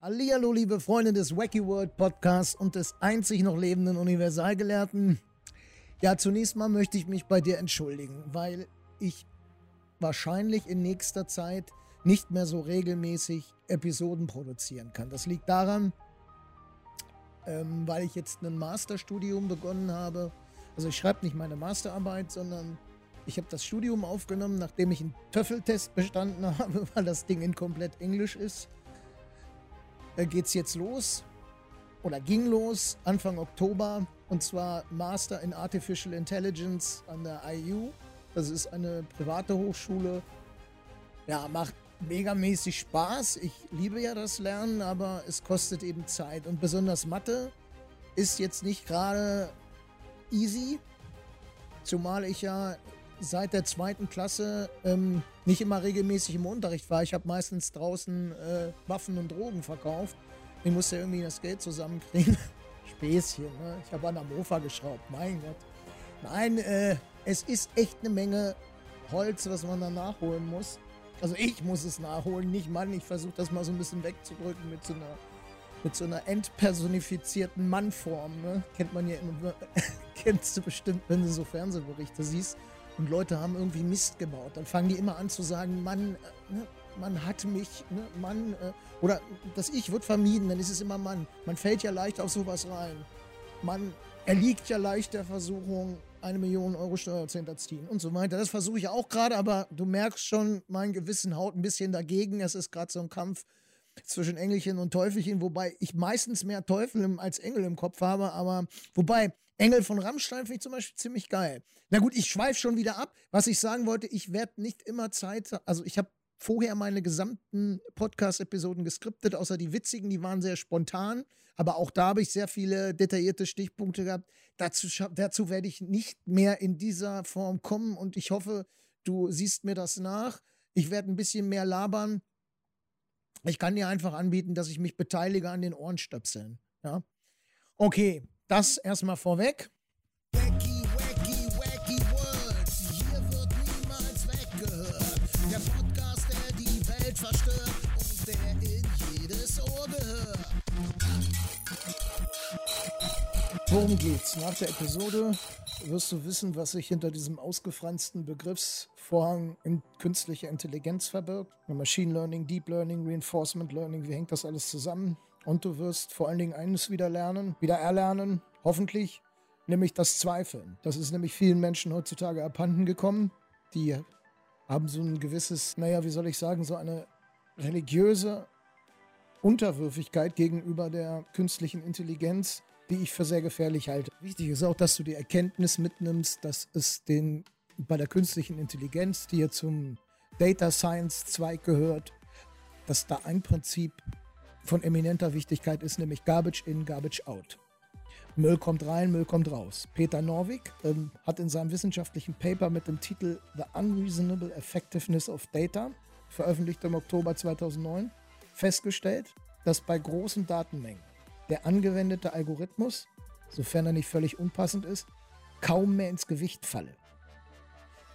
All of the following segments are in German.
Hallihallo, liebe Freunde des Wacky World Podcasts und des einzig noch lebenden Universalgelehrten. Ja, zunächst mal möchte ich mich bei dir entschuldigen, weil ich wahrscheinlich in nächster Zeit nicht mehr so regelmäßig Episoden produzieren kann. Das liegt daran, ähm, weil ich jetzt ein Masterstudium begonnen habe. Also ich schreibe nicht meine Masterarbeit, sondern ich habe das Studium aufgenommen, nachdem ich einen Töffeltest bestanden habe, weil das Ding in komplett Englisch ist äh, geht's jetzt los oder ging los Anfang Oktober und zwar Master in Artificial Intelligence an der IU. Das ist eine private Hochschule. Ja, macht megamäßig Spaß. Ich liebe ja das Lernen, aber es kostet eben Zeit und besonders Mathe ist jetzt nicht gerade easy, zumal ich ja seit der zweiten Klasse ähm, nicht immer regelmäßig im Unterricht war. Ich habe meistens draußen äh, Waffen und Drogen verkauft. Ich musste irgendwie das Geld zusammenkriegen. Späßchen, ne? Ich habe an der Mofa geschraubt, mein Gott. Nein, äh, es ist echt eine Menge Holz, was man da nachholen muss. Also ich muss es nachholen, nicht Mann. Ich versuche das mal so ein bisschen wegzudrücken mit so einer, mit so einer entpersonifizierten Mannform. Ne? Kennt man ja immer, kennst du bestimmt, wenn du so Fernsehberichte siehst und Leute haben irgendwie Mist gebaut. Dann fangen die immer an zu sagen, Mann, äh, ne, man hat mich, ne, Mann, äh, oder das Ich wird vermieden, dann ist es immer Mann. Man fällt ja leicht auf sowas rein. Man erliegt ja leicht der Versuchung, eine Million Euro Steuer zu hinterziehen und so weiter. Das versuche ich auch gerade, aber du merkst schon, mein Gewissen haut ein bisschen dagegen. Es ist gerade so ein Kampf zwischen Engelchen und Teufelchen, wobei ich meistens mehr Teufel als Engel im Kopf habe, aber wobei Engel von Rammstein finde ich zum Beispiel ziemlich geil. Na gut, ich schweife schon wieder ab. Was ich sagen wollte, ich werde nicht immer Zeit, also ich habe vorher meine gesamten Podcast-Episoden geskriptet, außer die witzigen, die waren sehr spontan. Aber auch da habe ich sehr viele detaillierte Stichpunkte gehabt. Dazu, dazu werde ich nicht mehr in dieser Form kommen und ich hoffe, du siehst mir das nach. Ich werde ein bisschen mehr labern. Ich kann dir einfach anbieten, dass ich mich beteilige an den Ohrenstöpseln. Ja. Okay, das erstmal vorweg. Wacky, wacky, wacky Words. Hier wird niemals weggehört. Der Podcast, der die Welt verstört und der in jedes Ohr gehört. Worum geht's? Nach der Episode wirst du wissen, was sich hinter diesem ausgefransten Begriffsvorhang in künstliche Intelligenz verbirgt. Machine Learning, Deep Learning, Reinforcement Learning, wie hängt das alles zusammen? Und du wirst vor allen Dingen eines wieder lernen, wieder erlernen, hoffentlich, nämlich das Zweifeln. Das ist nämlich vielen Menschen heutzutage abhanden gekommen. Die haben so ein gewisses, naja, wie soll ich sagen, so eine religiöse Unterwürfigkeit gegenüber der künstlichen Intelligenz, die ich für sehr gefährlich halte. Wichtig ist auch, dass du die Erkenntnis mitnimmst, dass es den bei der künstlichen Intelligenz, die ja zum Data Science Zweig gehört, dass da ein Prinzip von eminenter Wichtigkeit ist, nämlich Garbage in, Garbage out. Müll kommt rein, Müll kommt raus. Peter Norwig ähm, hat in seinem wissenschaftlichen Paper mit dem Titel The Unreasonable Effectiveness of Data, veröffentlicht im Oktober 2009, festgestellt, dass bei großen Datenmengen der angewendete Algorithmus, sofern er nicht völlig unpassend ist, kaum mehr ins Gewicht falle.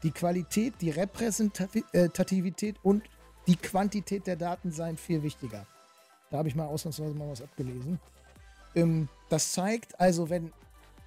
Die Qualität, die Repräsentativität und die Quantität der Daten seien viel wichtiger. Da habe ich mal ausnahmsweise mal was abgelesen. Ähm, das zeigt also, wenn,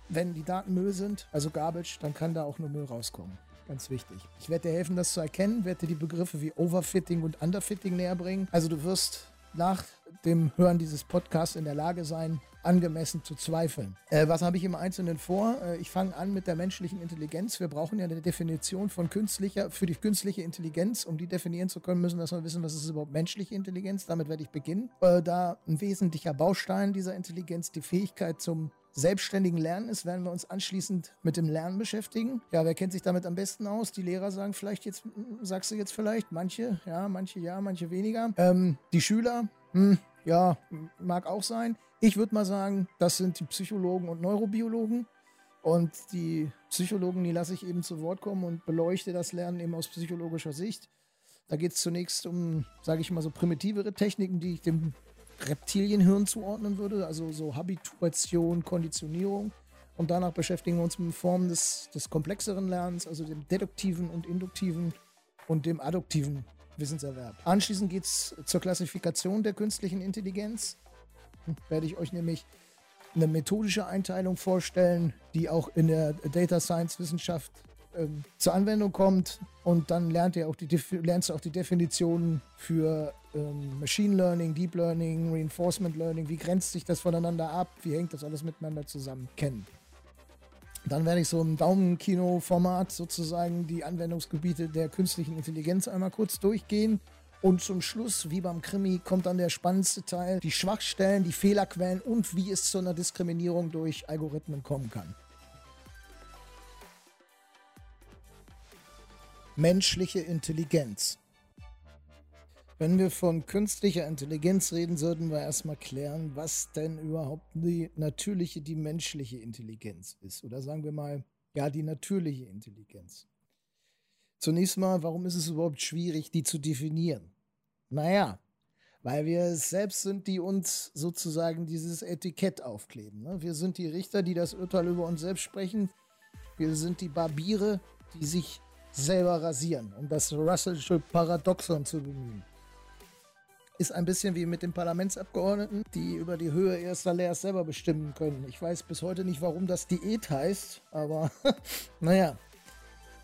wenn die Daten Müll sind, also Garbage, dann kann da auch nur Müll rauskommen. Ganz wichtig. Ich werde dir helfen, das zu erkennen, werde dir die Begriffe wie Overfitting und Underfitting näher bringen. Also du wirst nach dem Hören dieses Podcasts in der Lage sein, angemessen zu zweifeln. Äh, was habe ich im Einzelnen vor? Äh, ich fange an mit der menschlichen Intelligenz. Wir brauchen ja eine Definition von künstlicher, für die künstliche Intelligenz. Um die definieren zu können, müssen wir wissen, was ist überhaupt menschliche Intelligenz. Damit werde ich beginnen. Äh, da ein wesentlicher Baustein dieser Intelligenz die Fähigkeit zum selbstständigen Lernen ist, werden wir uns anschließend mit dem Lernen beschäftigen. Ja, wer kennt sich damit am besten aus? Die Lehrer sagen vielleicht jetzt, sagst du jetzt vielleicht, manche, ja, manche ja, manche weniger. Ähm, die Schüler, hm, ja, mag auch sein. Ich würde mal sagen, das sind die Psychologen und Neurobiologen. Und die Psychologen, die lasse ich eben zu Wort kommen und beleuchte das Lernen eben aus psychologischer Sicht. Da geht es zunächst um, sage ich mal, so primitivere Techniken, die ich dem Reptilienhirn zuordnen würde, also so Habituation, Konditionierung. Und danach beschäftigen wir uns mit Formen des, des komplexeren Lernens, also dem deduktiven und induktiven und dem adduktiven Wissenserwerb. Anschließend geht es zur Klassifikation der künstlichen Intelligenz. Hm, werde ich euch nämlich eine methodische Einteilung vorstellen, die auch in der Data Science Wissenschaft ähm, zur Anwendung kommt. Und dann lernt ihr auch die, lernst du auch die Definitionen für ähm, Machine Learning, Deep Learning, Reinforcement Learning. Wie grenzt sich das voneinander ab? Wie hängt das alles miteinander zusammen? Kennen. Dann werde ich so im Daumenkino-Format sozusagen die Anwendungsgebiete der künstlichen Intelligenz einmal kurz durchgehen. Und zum Schluss, wie beim Krimi, kommt dann der spannendste Teil, die Schwachstellen, die Fehlerquellen und wie es zu einer Diskriminierung durch Algorithmen kommen kann. Menschliche Intelligenz. Wenn wir von künstlicher Intelligenz reden, sollten wir erstmal klären, was denn überhaupt die natürliche, die menschliche Intelligenz ist. Oder sagen wir mal, ja, die natürliche Intelligenz. Zunächst mal, warum ist es überhaupt schwierig, die zu definieren? Naja, weil wir es selbst sind, die uns sozusagen dieses Etikett aufkleben. Ne? Wir sind die Richter, die das Urteil über uns selbst sprechen. Wir sind die Barbiere, die sich selber rasieren, um das Russellsche Paradoxon zu bemühen ist ein bisschen wie mit den Parlamentsabgeordneten, die über die Höhe ihres Salärs selber bestimmen können. Ich weiß bis heute nicht, warum das Diät heißt, aber naja.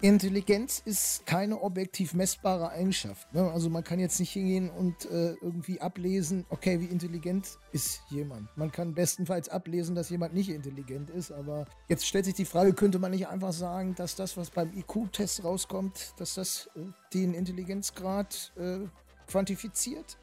Intelligenz ist keine objektiv messbare Eigenschaft. Ne? Also man kann jetzt nicht hingehen und äh, irgendwie ablesen, okay, wie intelligent ist jemand. Man kann bestenfalls ablesen, dass jemand nicht intelligent ist, aber jetzt stellt sich die Frage, könnte man nicht einfach sagen, dass das, was beim IQ-Test rauskommt, dass das äh, den Intelligenzgrad äh, quantifiziert?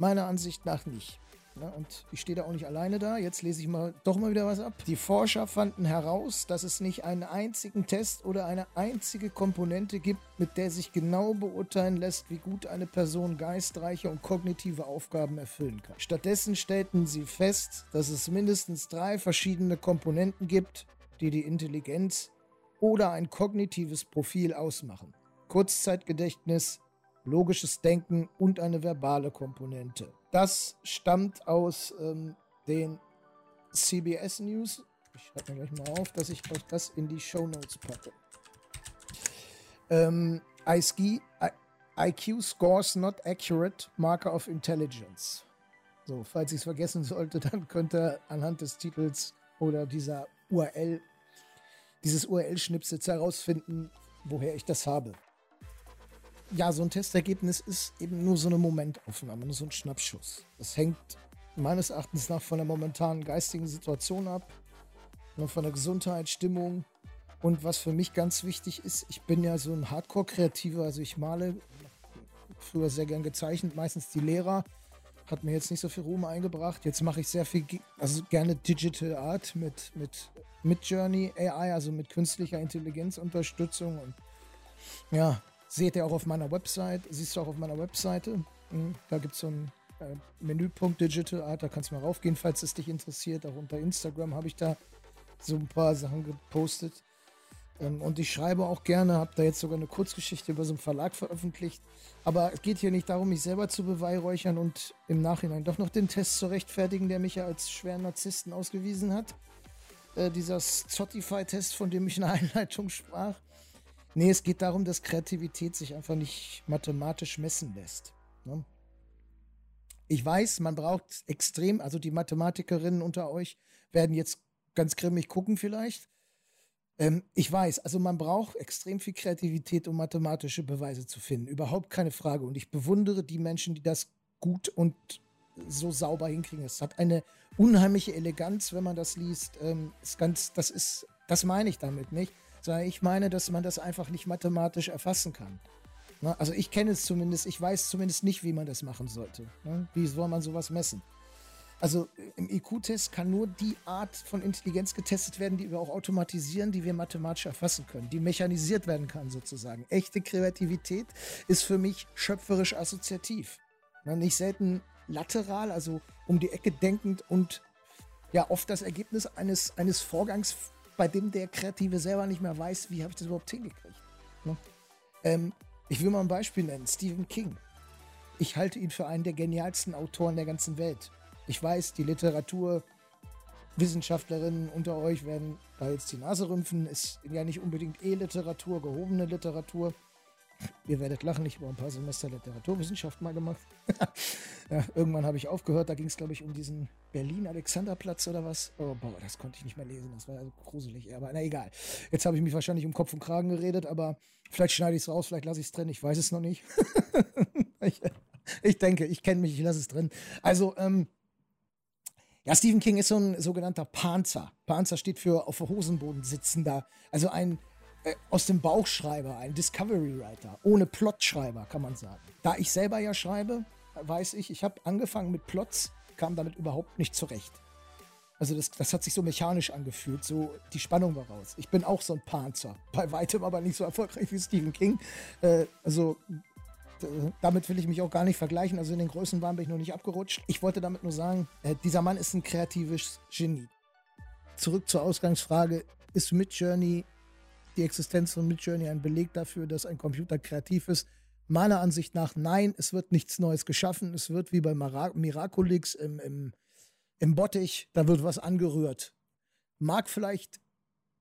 Meiner Ansicht nach nicht. Ja, und ich stehe da auch nicht alleine da. Jetzt lese ich mal doch mal wieder was ab. Die Forscher fanden heraus, dass es nicht einen einzigen Test oder eine einzige Komponente gibt, mit der sich genau beurteilen lässt, wie gut eine Person geistreiche und kognitive Aufgaben erfüllen kann. Stattdessen stellten sie fest, dass es mindestens drei verschiedene Komponenten gibt, die die Intelligenz oder ein kognitives Profil ausmachen. Kurzzeitgedächtnis, logisches Denken und eine verbale Komponente. Das stammt aus ähm, den CBS News. Ich schreibe mir gleich mal auf, dass ich euch das in die Show Notes packe. Ähm, IQ Scores Not Accurate Marker of Intelligence. So, falls ich es vergessen sollte, dann könnt ihr anhand des Titels oder dieser URL, dieses URL-Schnipsels herausfinden, woher ich das habe ja, so ein Testergebnis ist eben nur so eine Momentaufnahme, nur so ein Schnappschuss. Das hängt meines Erachtens nach von der momentanen geistigen Situation ab, ne, von der Gesundheit, Stimmung. Und was für mich ganz wichtig ist, ich bin ja so ein Hardcore-Kreativer, also ich male früher sehr gern gezeichnet, meistens die Lehrer. Hat mir jetzt nicht so viel Ruhm eingebracht. Jetzt mache ich sehr viel, also gerne Digital Art mit, mit, mit Journey AI, also mit künstlicher Intelligenzunterstützung. Und ja, Seht ihr auch auf meiner Website, siehst du auch auf meiner Webseite. Hm, da gibt es so einen äh, Menüpunkt Digital Art, da kannst du mal raufgehen, falls es dich interessiert. Auch unter Instagram habe ich da so ein paar Sachen gepostet. Ähm, und ich schreibe auch gerne, habe da jetzt sogar eine Kurzgeschichte über so einen Verlag veröffentlicht. Aber es geht hier nicht darum, mich selber zu beweihräuchern und im Nachhinein doch noch den Test zu rechtfertigen, der mich ja als schweren Narzissten ausgewiesen hat. Äh, dieser Spotify-Test, von dem ich in der Einleitung sprach. Nee, es geht darum, dass Kreativität sich einfach nicht mathematisch messen lässt. Ne? Ich weiß, man braucht extrem, also die Mathematikerinnen unter euch werden jetzt ganz grimmig gucken vielleicht. Ähm, ich weiß, also man braucht extrem viel Kreativität, um mathematische Beweise zu finden. Überhaupt keine Frage. Und ich bewundere die Menschen, die das gut und so sauber hinkriegen. Es hat eine unheimliche Eleganz, wenn man das liest. Ähm, ist ganz, das ist, das meine ich damit nicht sondern ich meine, dass man das einfach nicht mathematisch erfassen kann. Ne? Also ich kenne es zumindest, ich weiß zumindest nicht, wie man das machen sollte. Ne? Wie soll man sowas messen? Also im IQ-Test kann nur die Art von Intelligenz getestet werden, die wir auch automatisieren, die wir mathematisch erfassen können, die mechanisiert werden kann sozusagen. Echte Kreativität ist für mich schöpferisch assoziativ. Ne? Nicht selten lateral, also um die Ecke denkend und ja oft das Ergebnis eines, eines Vorgangs bei dem der Kreative selber nicht mehr weiß, wie habe ich das überhaupt hingekriegt. Ne? Ähm, ich will mal ein Beispiel nennen, Stephen King. Ich halte ihn für einen der genialsten Autoren der ganzen Welt. Ich weiß, die Literaturwissenschaftlerinnen unter euch werden da jetzt die Nase rümpfen. Ist ja nicht unbedingt E-Literatur, gehobene Literatur. Ihr werdet lachen, ich habe ein paar Semester Literaturwissenschaft mal gemacht. ja, irgendwann habe ich aufgehört, da ging es, glaube ich, um diesen Berlin-Alexanderplatz oder was. Oh, boah, das konnte ich nicht mehr lesen, das war ja gruselig. Aber na egal. Jetzt habe ich mich wahrscheinlich um Kopf und Kragen geredet, aber vielleicht schneide ich es raus, vielleicht lasse ich es drin, ich weiß es noch nicht. ich, ich denke, ich kenne mich, ich lasse es drin. Also, ähm, ja, Stephen King ist so ein sogenannter Panzer. Panzer steht für auf Hosenboden sitzender. Also ein äh, aus dem Bauchschreiber, ein Discovery Writer. Ohne Plotschreiber, kann man sagen. Da ich selber ja schreibe, weiß ich, ich habe angefangen mit Plots, kam damit überhaupt nicht zurecht. Also das, das hat sich so mechanisch angefühlt, so die Spannung war raus. Ich bin auch so ein Panzer, bei weitem aber nicht so erfolgreich wie Stephen King. Äh, also damit will ich mich auch gar nicht vergleichen. Also in den Größenwahn bin ich noch nicht abgerutscht. Ich wollte damit nur sagen, äh, dieser Mann ist ein kreatives Genie. Zurück zur Ausgangsfrage, ist Midjourney, die Existenz von Midjourney ein Beleg dafür, dass ein Computer kreativ ist? Meiner Ansicht nach nein, es wird nichts Neues geschaffen. Es wird wie bei Miraculix im, im, im Bottich, da wird was angerührt. Mag vielleicht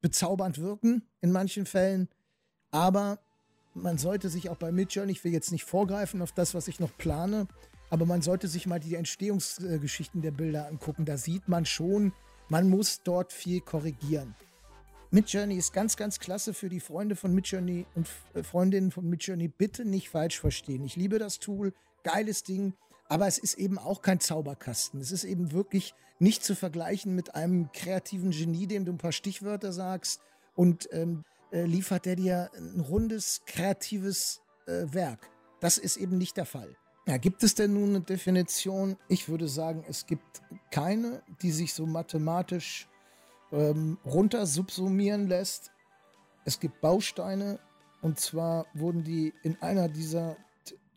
bezaubernd wirken in manchen Fällen, aber man sollte sich auch bei Midjourney, ich will jetzt nicht vorgreifen auf das, was ich noch plane, aber man sollte sich mal die Entstehungsgeschichten der Bilder angucken. Da sieht man schon, man muss dort viel korrigieren. Midjourney ist ganz, ganz klasse für die Freunde von Midjourney und äh, Freundinnen von Midjourney. Bitte nicht falsch verstehen. Ich liebe das Tool, geiles Ding, aber es ist eben auch kein Zauberkasten. Es ist eben wirklich nicht zu vergleichen mit einem kreativen Genie, dem du ein paar Stichwörter sagst und ähm, äh, liefert er dir ein rundes, kreatives äh, Werk. Das ist eben nicht der Fall. Ja, gibt es denn nun eine Definition? Ich würde sagen, es gibt keine, die sich so mathematisch ähm, runter subsumieren lässt. Es gibt Bausteine und zwar wurden die in einer dieser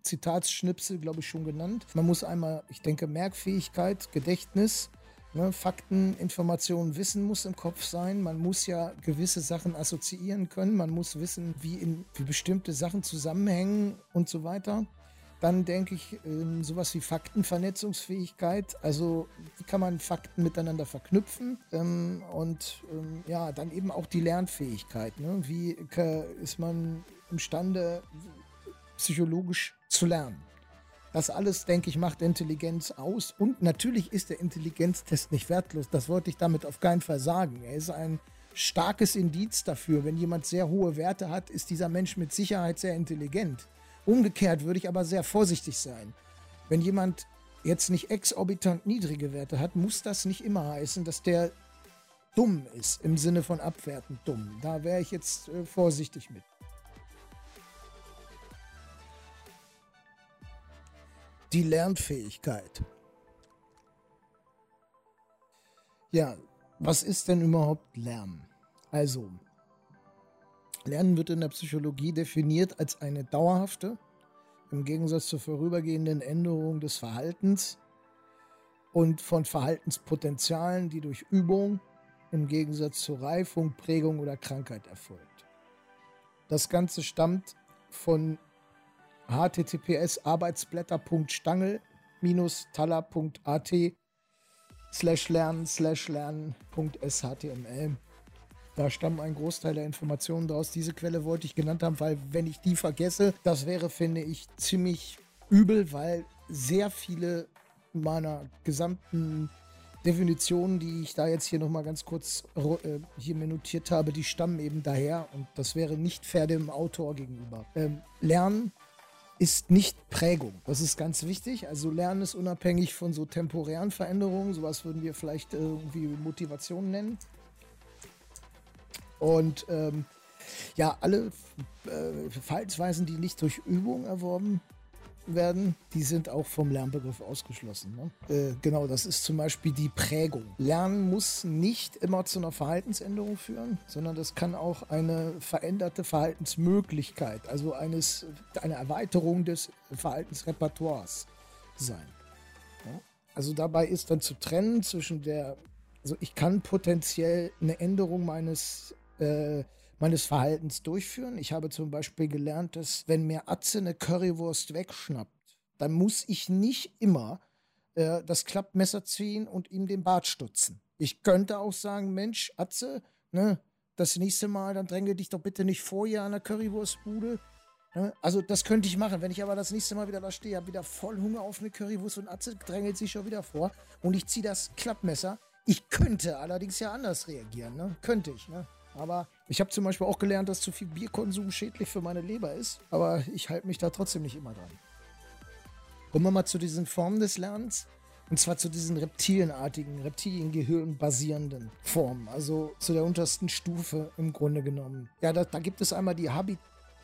Zitatsschnipsel, glaube ich, schon genannt. Man muss einmal, ich denke, Merkfähigkeit, Gedächtnis, Ne, Fakten, Informationen, Wissen muss im Kopf sein. Man muss ja gewisse Sachen assoziieren können. Man muss wissen, wie, in, wie bestimmte Sachen zusammenhängen und so weiter. Dann denke ich, ähm, sowas wie Faktenvernetzungsfähigkeit. Also, wie kann man Fakten miteinander verknüpfen? Ähm, und ähm, ja, dann eben auch die Lernfähigkeit. Ne? Wie ist man imstande, psychologisch zu lernen? Das alles, denke ich, macht Intelligenz aus. Und natürlich ist der Intelligenztest nicht wertlos. Das wollte ich damit auf keinen Fall sagen. Er ist ein starkes Indiz dafür. Wenn jemand sehr hohe Werte hat, ist dieser Mensch mit Sicherheit sehr intelligent. Umgekehrt würde ich aber sehr vorsichtig sein. Wenn jemand jetzt nicht exorbitant niedrige Werte hat, muss das nicht immer heißen, dass der dumm ist, im Sinne von abwertend dumm. Da wäre ich jetzt äh, vorsichtig mit. die Lernfähigkeit. Ja, was ist denn überhaupt Lernen? Also, Lernen wird in der Psychologie definiert als eine dauerhafte, im Gegensatz zur vorübergehenden Änderung des Verhaltens und von Verhaltenspotenzialen, die durch Übung im Gegensatz zur Reifung, Prägung oder Krankheit erfolgt. Das Ganze stammt von https arbeitsblätter.stangel-taller.at slash lernen slash lernen.shtml. Da stammen ein Großteil der Informationen daraus. Diese Quelle wollte ich genannt haben, weil wenn ich die vergesse, das wäre, finde ich, ziemlich übel, weil sehr viele meiner gesamten Definitionen, die ich da jetzt hier nochmal ganz kurz äh, hier mir notiert habe, die stammen eben daher und das wäre nicht fair dem Autor gegenüber. Ähm, Lernen ist nicht Prägung. Das ist ganz wichtig. Also Lernen ist unabhängig von so temporären Veränderungen. Sowas würden wir vielleicht irgendwie Motivation nennen. Und ähm, ja, alle äh, Verhaltensweisen, die nicht durch Übung erworben werden, die sind auch vom Lernbegriff ausgeschlossen. Ne? Äh, genau, das ist zum Beispiel die Prägung. Lernen muss nicht immer zu einer Verhaltensänderung führen, sondern das kann auch eine veränderte Verhaltensmöglichkeit, also eines, eine Erweiterung des Verhaltensrepertoires sein. Ja? Also dabei ist dann zu trennen zwischen der, also ich kann potenziell eine Änderung meines äh, meines Verhaltens durchführen. Ich habe zum Beispiel gelernt, dass wenn mir Atze eine Currywurst wegschnappt, dann muss ich nicht immer äh, das Klappmesser ziehen und ihm den Bart stutzen. Ich könnte auch sagen, Mensch, Atze, ne, das nächste Mal, dann dränge dich doch bitte nicht vor hier an der Currywurstbude. Ne? Also das könnte ich machen. Wenn ich aber das nächste Mal wieder da stehe, habe wieder voll Hunger auf eine Currywurst und Atze drängelt sich schon wieder vor und ich ziehe das Klappmesser. Ich könnte allerdings ja anders reagieren, ne? Könnte ich, ne? Aber ich habe zum Beispiel auch gelernt, dass zu viel Bierkonsum schädlich für meine Leber ist. Aber ich halte mich da trotzdem nicht immer dran. Kommen wir mal zu diesen Formen des Lernens. Und zwar zu diesen reptilienartigen, Reptiliengehirn basierenden Formen. Also zu der untersten Stufe im Grunde genommen. Ja, da, da gibt es einmal die Habit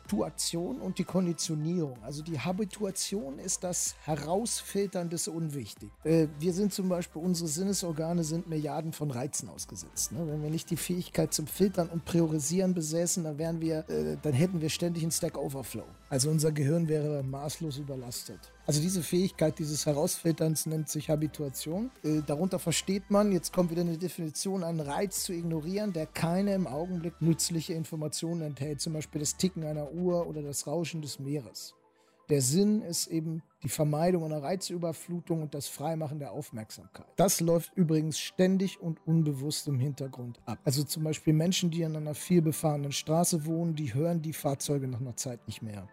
Habituation und die Konditionierung. Also die Habituation ist das Herausfiltern des Unwichtigen. Äh, wir sind zum Beispiel, unsere Sinnesorgane sind Milliarden von Reizen ausgesetzt. Ne? Wenn wir nicht die Fähigkeit zum Filtern und Priorisieren besäßen, dann wären wir, äh, dann hätten wir ständig einen Stack Overflow. Also unser Gehirn wäre maßlos überlastet. Also diese Fähigkeit dieses Herausfilterns nennt sich Habituation. Äh, darunter versteht man, jetzt kommt wieder eine Definition, einen Reiz zu ignorieren, der keine im Augenblick nützliche Informationen enthält, zum Beispiel das Ticken einer Uhr oder das Rauschen des Meeres. Der Sinn ist eben die Vermeidung einer Reizüberflutung und das Freimachen der Aufmerksamkeit. Das läuft übrigens ständig und unbewusst im Hintergrund ab. Also zum Beispiel Menschen, die an einer vielbefahrenen Straße wohnen, die hören die Fahrzeuge nach einer Zeit nicht mehr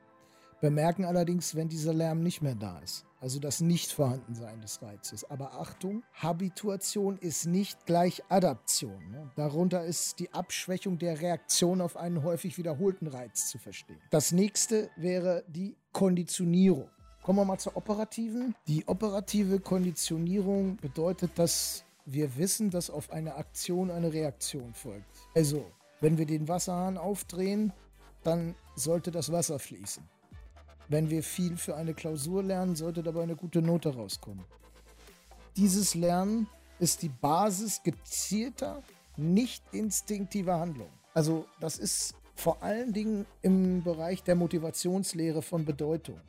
bemerken allerdings, wenn dieser Lärm nicht mehr da ist. Also das Nichtvorhandensein des Reizes. Aber Achtung, Habituation ist nicht gleich Adaption. Ne? Darunter ist die Abschwächung der Reaktion auf einen häufig wiederholten Reiz zu verstehen. Das nächste wäre die Konditionierung. Kommen wir mal zur operativen. Die operative Konditionierung bedeutet, dass wir wissen, dass auf eine Aktion eine Reaktion folgt. Also, wenn wir den Wasserhahn aufdrehen, dann sollte das Wasser fließen. Wenn wir viel für eine Klausur lernen, sollte dabei eine gute Note rauskommen. Dieses Lernen ist die Basis gezielter, nicht instinktiver Handlung. Also das ist vor allen Dingen im Bereich der Motivationslehre von Bedeutung.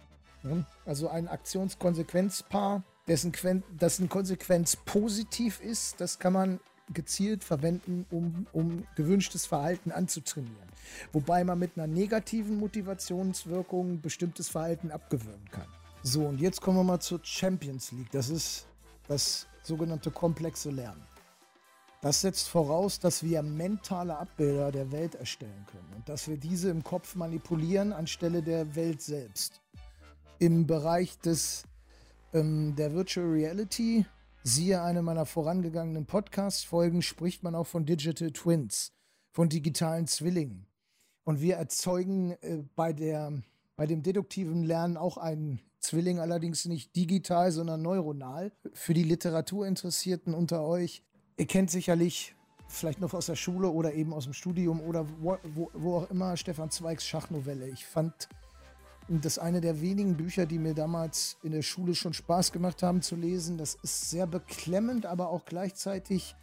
Also ein Aktionskonsequenzpaar, dessen, dessen Konsequenz positiv ist, das kann man gezielt verwenden, um, um gewünschtes Verhalten anzutrainieren. Wobei man mit einer negativen Motivationswirkung bestimmtes Verhalten abgewöhnen kann. So, und jetzt kommen wir mal zur Champions League. Das ist das sogenannte komplexe Lernen. Das setzt voraus, dass wir mentale Abbilder der Welt erstellen können und dass wir diese im Kopf manipulieren anstelle der Welt selbst. Im Bereich des, ähm, der Virtual Reality Siehe eine meiner vorangegangenen Podcast-Folgen, spricht man auch von Digital Twins, von digitalen Zwillingen. Und wir erzeugen äh, bei, der, bei dem deduktiven Lernen auch einen Zwilling, allerdings nicht digital, sondern neuronal. Für die Literaturinteressierten unter euch, ihr kennt sicherlich vielleicht noch aus der Schule oder eben aus dem Studium oder wo, wo, wo auch immer Stefan Zweigs Schachnovelle. Ich fand das eine der wenigen Bücher, die mir damals in der Schule schon Spaß gemacht haben zu lesen. Das ist sehr beklemmend, aber auch gleichzeitig,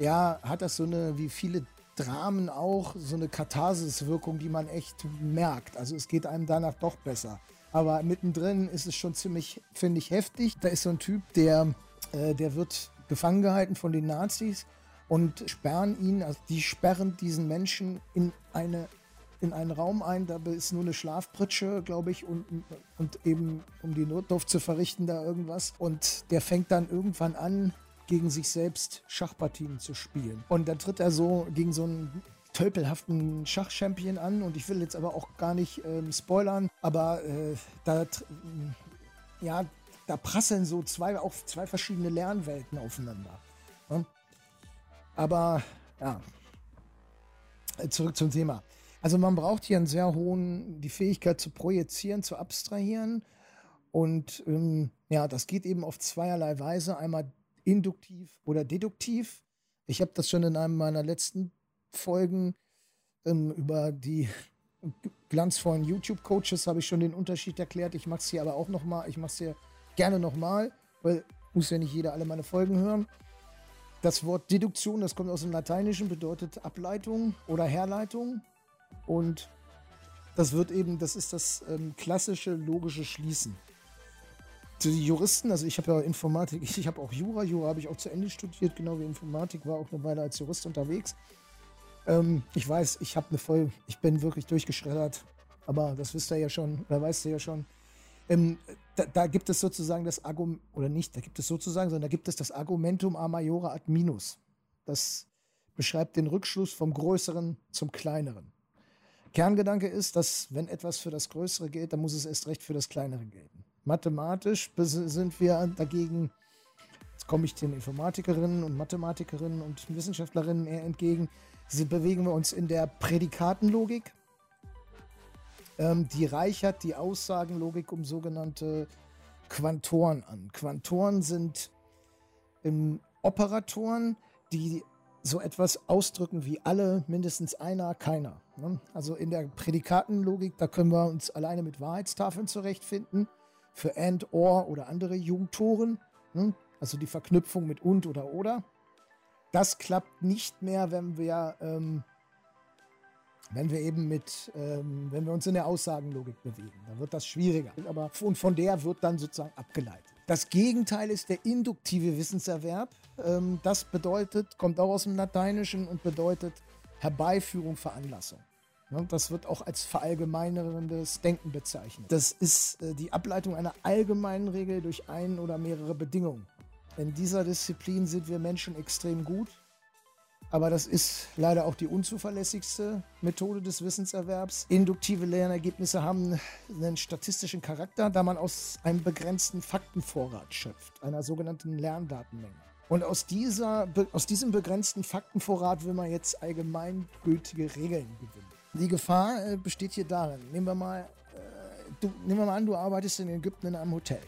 ja, hat das so eine, wie viele Dramen auch, so eine Katharsiswirkung, die man echt merkt. Also es geht einem danach doch besser. Aber mittendrin ist es schon ziemlich, finde ich, heftig. Da ist so ein Typ, der, äh, der wird gefangen gehalten von den Nazis und sperren ihn, also die sperren diesen Menschen in eine in einen Raum ein, da ist nur eine Schlafpritsche, glaube ich, und, und eben um die Notdurft zu verrichten, da irgendwas. Und der fängt dann irgendwann an, gegen sich selbst Schachpartien zu spielen. Und dann tritt er so gegen so einen tölpelhaften Schachchampion an und ich will jetzt aber auch gar nicht ähm, spoilern, aber äh, da ja, da prasseln so zwei auch zwei verschiedene Lernwelten aufeinander. Ne? Aber ja, zurück zum Thema. Also man braucht hier einen sehr hohen, die Fähigkeit zu projizieren, zu abstrahieren. Und ähm, ja, das geht eben auf zweierlei Weise. Einmal induktiv oder deduktiv. Ich habe das schon in einem meiner letzten Folgen ähm, über die glanzvollen YouTube-Coaches habe ich schon den Unterschied erklärt. Ich mache es hier aber auch nochmal. Ich mache es hier gerne nochmal, weil muss ja nicht jeder alle meine Folgen hören. Das Wort Deduktion, das kommt aus dem Lateinischen, bedeutet Ableitung oder Herleitung. Und das wird eben, das ist das ähm, klassische logische Schließen. Den Juristen, also ich habe ja Informatik, ich habe auch Jura, Jura habe ich auch zu Ende studiert, genau wie Informatik, war auch eine Weile als Jurist unterwegs. Ähm, ich weiß, ich habe eine voll, ich bin wirklich durchgeschreddert, aber das wisst ihr ja schon, oder weißt du ja schon. Ähm, da, da, gibt es sozusagen das Argument, oder nicht, da gibt es sozusagen, sondern da gibt es das Argumentum a maiore ad minus. Das beschreibt den Rückschluss vom Größeren zum Kleineren. Kerngedanke ist, dass wenn etwas für das Größere gilt, dann muss es erst recht für das Kleinere gelten. Mathematisch sind wir dagegen, jetzt komme ich den Informatikerinnen und Mathematikerinnen und Wissenschaftlerinnen eher entgegen, bewegen wir uns in der Prädikatenlogik. Ähm, die reichert die Aussagenlogik um sogenannte Quantoren an. Quantoren sind ähm, Operatoren, die so etwas ausdrücken wie alle, mindestens einer, keiner. Ne? Also in der Prädikatenlogik, da können wir uns alleine mit Wahrheitstafeln zurechtfinden. Für and, or oder andere Junktoren. Ne? Also die Verknüpfung mit und oder oder. Das klappt nicht mehr, wenn wir, ähm, wenn wir eben mit, ähm, wenn wir uns in der Aussagenlogik bewegen. Da wird das schwieriger. Aber und von der wird dann sozusagen abgeleitet. Das Gegenteil ist der induktive Wissenserwerb. Ähm, das bedeutet, kommt auch aus dem Lateinischen und bedeutet Herbeiführung, Veranlassung. Das wird auch als verallgemeinerndes Denken bezeichnet. Das ist äh, die Ableitung einer allgemeinen Regel durch ein oder mehrere Bedingungen. In dieser Disziplin sind wir Menschen extrem gut, aber das ist leider auch die unzuverlässigste Methode des Wissenserwerbs. Induktive Lernergebnisse haben einen statistischen Charakter, da man aus einem begrenzten Faktenvorrat schöpft, einer sogenannten Lerndatenmenge. Und aus, dieser, aus diesem begrenzten Faktenvorrat will man jetzt allgemeingültige Regeln gewinnen. Die Gefahr äh, besteht hier darin. Nehmen wir mal, äh, du, nehmen wir mal an, du arbeitest in Ägypten in einem Hotel.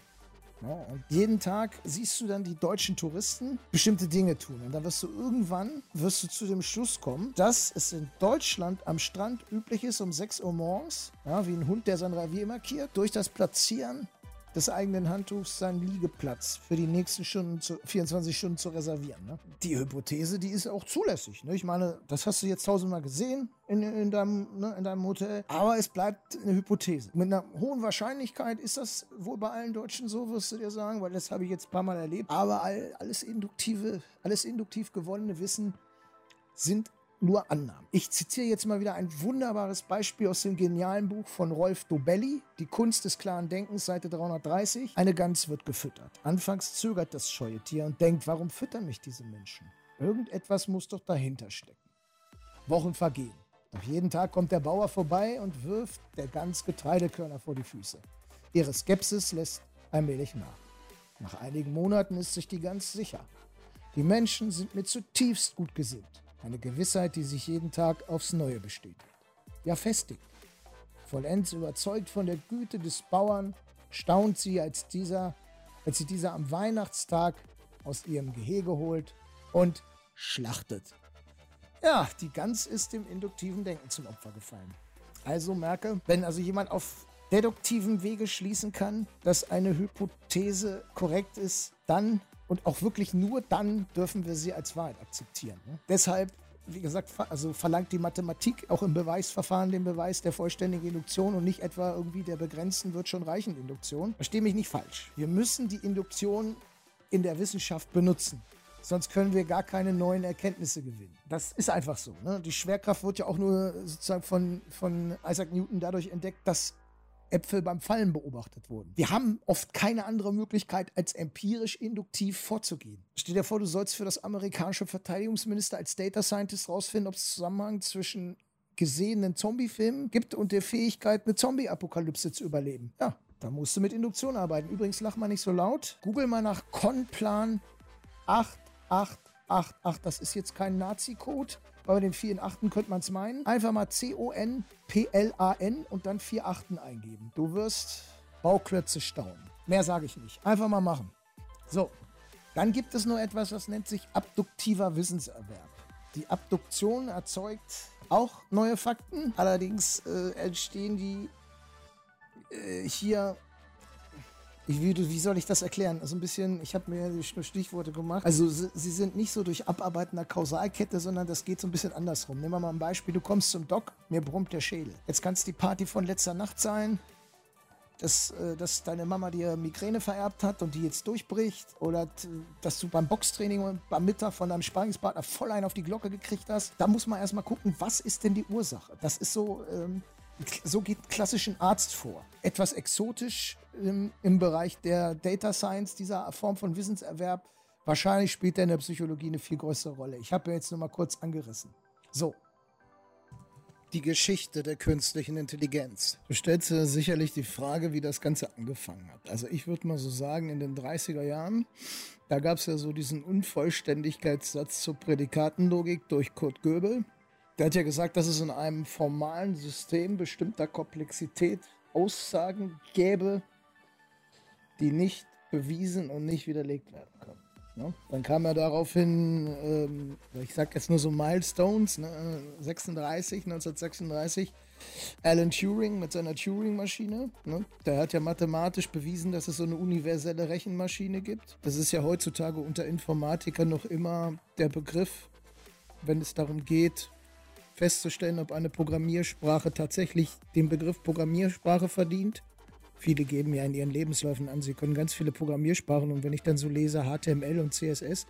Ja, und jeden Tag siehst du dann die deutschen Touristen bestimmte Dinge tun. Und dann wirst du irgendwann wirst du zu dem Schluss kommen, dass es in Deutschland am Strand üblich ist, um 6 Uhr morgens, ja, wie ein Hund, der sein Revier markiert, durch das Platzieren des eigenen Handtuchs seinen Liegeplatz für die nächsten Stunden zu, 24 Stunden zu reservieren. Ne? Die Hypothese, die ist auch zulässig. Ne? Ich meine, das hast du jetzt tausendmal gesehen in, in, deinem, ne, in deinem Hotel, aber es bleibt eine Hypothese. Mit einer hohen Wahrscheinlichkeit ist das wohl bei allen Deutschen so, wirst du dir sagen, weil das habe ich jetzt ein paar Mal erlebt. Aber all, alles induktive, alles induktiv gewonnene Wissen sind nur Annahmen. Ich zitiere jetzt mal wieder ein wunderbares Beispiel aus dem genialen Buch von Rolf Dobelli, Die Kunst des klaren Denkens, Seite 330. Eine Gans wird gefüttert. Anfangs zögert das scheue Tier und denkt, warum füttern mich diese Menschen? Irgendetwas muss doch dahinter stecken. Wochen vergehen. Doch jeden Tag kommt der Bauer vorbei und wirft der Gans Getreidekörner vor die Füße. Ihre Skepsis lässt allmählich nach. Nach einigen Monaten ist sich die Gans sicher. Die Menschen sind mir zutiefst gut gesinnt. Eine Gewissheit, die sich jeden Tag aufs Neue bestätigt. Ja, festigt. Vollends überzeugt von der Güte des Bauern, staunt sie, als, dieser, als sie dieser am Weihnachtstag aus ihrem Gehege holt und schlachtet. Ja, die Gans ist dem induktiven Denken zum Opfer gefallen. Also merke, wenn also jemand auf deduktiven Wege schließen kann, dass eine Hypothese korrekt ist, dann und auch wirklich nur dann dürfen wir sie als Wahrheit akzeptieren. Ne? Deshalb, wie gesagt, also verlangt die Mathematik auch im Beweisverfahren den Beweis der vollständigen Induktion und nicht etwa irgendwie der begrenzten wird schon reichen Induktion. Verstehe mich nicht falsch. Wir müssen die Induktion in der Wissenschaft benutzen. Sonst können wir gar keine neuen Erkenntnisse gewinnen. Das ist einfach so. Ne? Die Schwerkraft wird ja auch nur sozusagen von, von Isaac Newton dadurch entdeckt, dass Äpfel beim Fallen beobachtet wurden. Wir haben oft keine andere Möglichkeit, als empirisch induktiv vorzugehen. Stell dir vor, du sollst für das amerikanische Verteidigungsminister als Data Scientist rausfinden, ob es Zusammenhang zwischen gesehenen Zombie-Filmen gibt und der Fähigkeit, eine Zombie-Apokalypse zu überleben. Ja, da musst du mit Induktion arbeiten. Übrigens, lach mal nicht so laut. Google mal nach Conplan 8888. Das ist jetzt kein Nazi-Code. Bei den vielen Achten könnte man es meinen. Einfach mal C-O-N-P-L-A-N und dann vier Achten eingeben. Du wirst Bauklötze staunen. Mehr sage ich nicht. Einfach mal machen. So, dann gibt es nur etwas, das nennt sich abduktiver Wissenserwerb. Die Abduktion erzeugt auch neue Fakten. Allerdings äh, entstehen die äh, hier ich, wie, wie, soll ich das erklären? Also ein bisschen, ich habe mir Stichworte gemacht. Also sie, sind nicht so durch Abarbeiten einer Kausalkette, sondern das geht so ein bisschen andersrum. Nehmen wir mal ein Beispiel. Du kommst zum Doc, mir brummt der Schädel. Jetzt kann es die Party von letzter Nacht sein, dass, äh, dass deine Mama dir Migräne vererbt hat und die jetzt durchbricht. Oder dass du beim Boxtraining und beim Mittag von deinem Sparingspartner voll einen auf die Glocke gekriegt hast. Da muss man erstmal gucken, was ist denn die Ursache? Das ist so... Ähm, so geht klassischen Arzt vor. Etwas exotisch im, im Bereich der Data Science, dieser Form von Wissenserwerb. Wahrscheinlich spielt er in der Psychologie eine viel größere Rolle. Ich habe ja jetzt nur mal kurz angerissen. So. die Geschichte der künstlichen Intelligenz. Du stellst dir sicherlich die Frage, wie das Ganze angefangen hat. Also ich würde mal so sagen, in den 30er Jahren, da gab es ja so diesen Unvollständigkeitssatz zur Prädikatenlogik durch Kurt Göbel. Der hat ja gesagt, dass es in einem formalen System bestimmter Komplexität Aussagen gäbe, die nicht bewiesen und nicht widerlegt werden können. Ne? Dann kam er daraufhin, ähm, ich sag jetzt nur so Milestones, ne? 36, 1936, Alan Turing mit seiner Turing-Maschine. Ne? Der hat ja mathematisch bewiesen, dass es so eine universelle Rechenmaschine gibt. Das ist ja heutzutage unter Informatikern noch immer der Begriff, wenn es darum geht, festzustellen, ob eine Programmiersprache tatsächlich den Begriff Programmiersprache verdient. Viele geben ja in ihren Lebensläufen an, sie können ganz viele Programmiersprachen und wenn ich dann so lese HTML und CSS,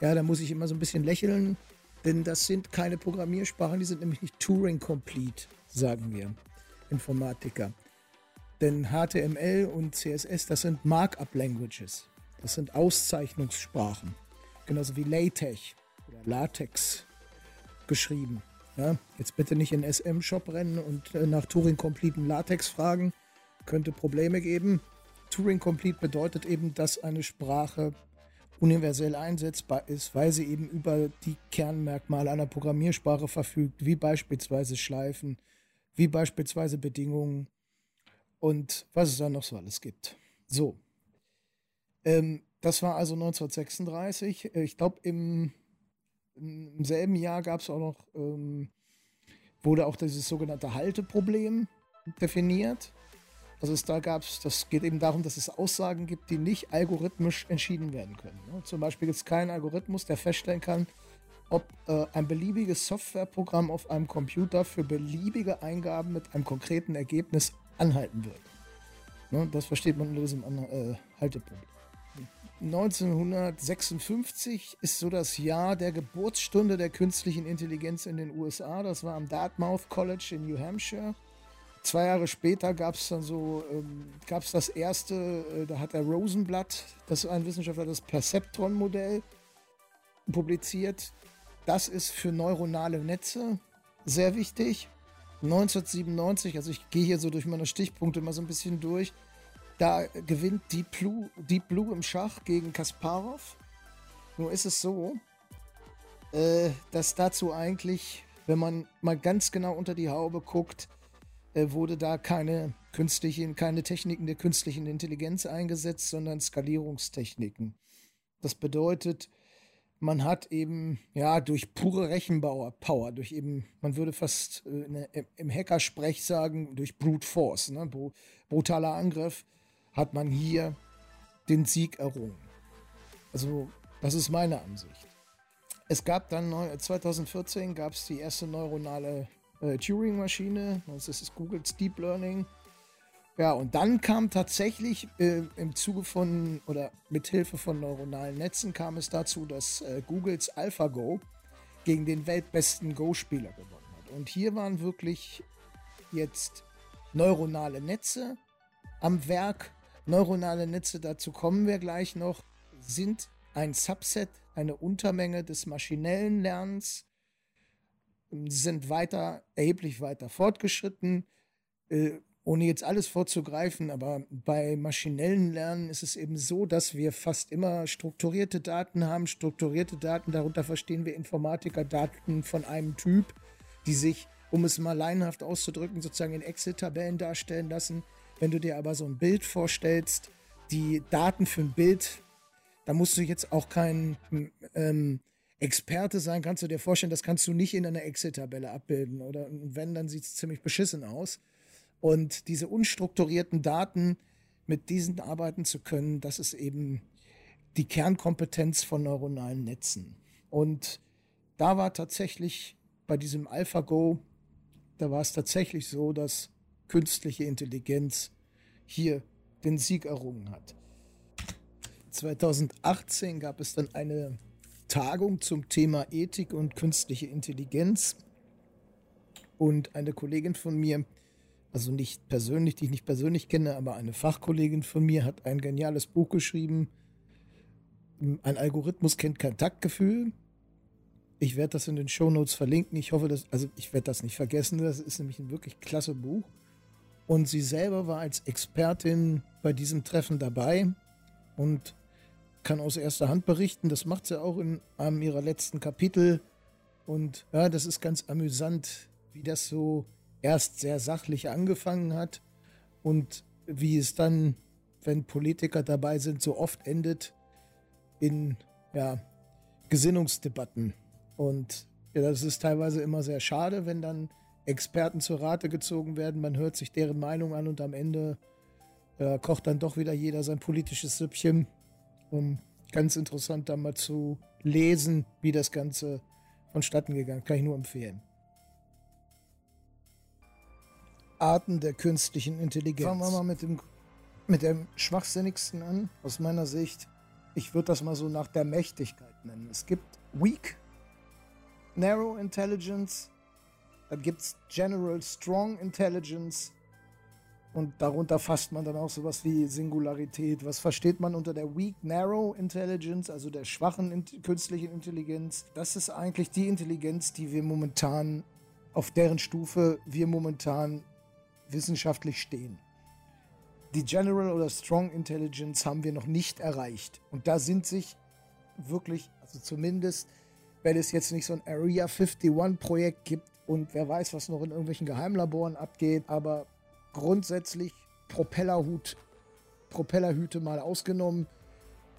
ja, da muss ich immer so ein bisschen lächeln, denn das sind keine Programmiersprachen, die sind nämlich nicht Turing-complete, sagen wir Informatiker. Denn HTML und CSS, das sind Markup-Languages. Das sind Auszeichnungssprachen. Genauso wie LaTeX oder LaTeX geschrieben. Ja, jetzt bitte nicht in SM-Shop rennen und äh, nach Turing-completen Latex fragen könnte Probleme geben. Turing Complete bedeutet eben, dass eine Sprache universell einsetzbar ist, weil sie eben über die Kernmerkmale einer Programmiersprache verfügt, wie beispielsweise Schleifen, wie beispielsweise Bedingungen und was es da noch so alles gibt. So. Ähm, das war also 1936. Ich glaube, im, im, selben Jahr gab es auch noch, ähm, wurde auch dieses sogenannte Halteproblem definiert. Also es, da gab es, das geht eben darum, dass es Aussagen gibt, die nicht algorithmisch entschieden werden können. Ne? Zum Beispiel gibt es keinen Algorithmus, der feststellen kann, ob äh, ein beliebiges Softwareprogramm auf einem Computer für beliebige Eingaben mit einem konkreten Ergebnis anhalten wird. Ne? Das versteht man unter diesem äh, Haltepunkt. 1956 ist so das Jahr der Geburtsstunde der künstlichen Intelligenz in den USA. Das war am Dartmouth College in New Hampshire. Zwei Jahre später gab es dann so, ähm, gab es das erste, äh, da hat der Rosenblatt, das ist ein Wissenschaftler, das Perceptron-Modell publiziert. Das ist für neuronale Netze sehr wichtig. 1997, also ich gehe hier so durch meine Stichpunkte mal so ein bisschen durch, da gewinnt Deep Blue, Deep Blue im Schach gegen Kasparov. Nur ist es so, äh, dass dazu eigentlich, wenn man mal ganz genau unter die Haube guckt, äh, wurde da keine künstliche, keine Techniken der künstlichen Intelligenz eingesetzt, sondern Skalierungstechniken. Das bedeutet, man hat eben, ja, durch pure Rechenpower, durch eben, man würde fast äh, ne, im Hackersprech sagen, durch Brute Force, ne, brutaler Angriff, hat man hier den Sieg errungen. Also, das ist meine Ansicht. Es gab dann 2014 gab es die erste neuronale äh, Turing-Maschine, das ist Googles Deep Learning. Ja, und dann kam tatsächlich äh, im Zuge von oder mithilfe von neuronalen Netzen kam es dazu, dass äh, Googles AlphaGo gegen den weltbesten Go-Spieler gewonnen hat. Und hier waren wirklich jetzt neuronale Netze am Werk. Neuronale Netze, dazu kommen wir gleich noch, sind ein Subset, eine Untermenge des maschinellen Lernens sind weiter, erheblich weiter fortgeschritten. Äh, ohne jetzt alles vorzugreifen, aber bei maschinellen Lernen ist es eben so, dass wir fast immer strukturierte Daten haben. Strukturierte Daten, darunter verstehen wir Informatiker Daten von einem Typ, die sich, um es mal leinhaft auszudrücken, sozusagen in Excel-Tabellen darstellen lassen. Wenn du dir aber so ein Bild vorstellst, die Daten für ein Bild, da musst du jetzt auch kein ähm, Experte sein, kannst du dir vorstellen, das kannst du nicht in einer Excel-Tabelle abbilden. Oder wenn, dann sieht es ziemlich beschissen aus. Und diese unstrukturierten Daten mit diesen arbeiten zu können, das ist eben die Kernkompetenz von neuronalen Netzen. Und da war tatsächlich bei diesem AlphaGo, da war es tatsächlich so, dass künstliche Intelligenz hier den Sieg errungen hat. 2018 gab es dann eine Tagung zum Thema Ethik und künstliche Intelligenz. Und eine Kollegin von mir, also nicht persönlich, die ich nicht persönlich kenne, aber eine Fachkollegin von mir hat ein geniales Buch geschrieben. Ein Algorithmus kennt kein Taktgefühl. Ich werde das in den Shownotes verlinken. Ich hoffe, dass, also ich werde das nicht vergessen. Das ist nämlich ein wirklich klasse Buch. Und sie selber war als Expertin bei diesem Treffen dabei und kann aus erster Hand berichten. Das macht sie auch in einem ihrer letzten Kapitel. Und ja, das ist ganz amüsant, wie das so erst sehr sachlich angefangen hat und wie es dann, wenn Politiker dabei sind, so oft endet in ja, Gesinnungsdebatten. Und ja, das ist teilweise immer sehr schade, wenn dann Experten zur Rate gezogen werden. Man hört sich deren Meinung an und am Ende äh, kocht dann doch wieder jeder sein politisches Süppchen. Um ganz interessant da mal zu lesen, wie das Ganze vonstatten gegangen. Kann ich nur empfehlen. Arten der künstlichen Intelligenz. Fangen wir mal mit dem, mit dem Schwachsinnigsten an, aus meiner Sicht. Ich würde das mal so nach der Mächtigkeit nennen. Es gibt Weak, Narrow Intelligence, dann gibt es General Strong Intelligence und darunter fasst man dann auch sowas wie Singularität. Was versteht man unter der Weak Narrow Intelligence, also der schwachen in künstlichen Intelligenz? Das ist eigentlich die Intelligenz, die wir momentan, auf deren Stufe wir momentan wissenschaftlich stehen. Die General oder Strong Intelligence haben wir noch nicht erreicht. Und da sind sich wirklich, also zumindest, wenn es jetzt nicht so ein Area 51 Projekt gibt, und wer weiß, was noch in irgendwelchen Geheimlaboren abgeht. Aber grundsätzlich Propellerhut, Propellerhüte mal ausgenommen,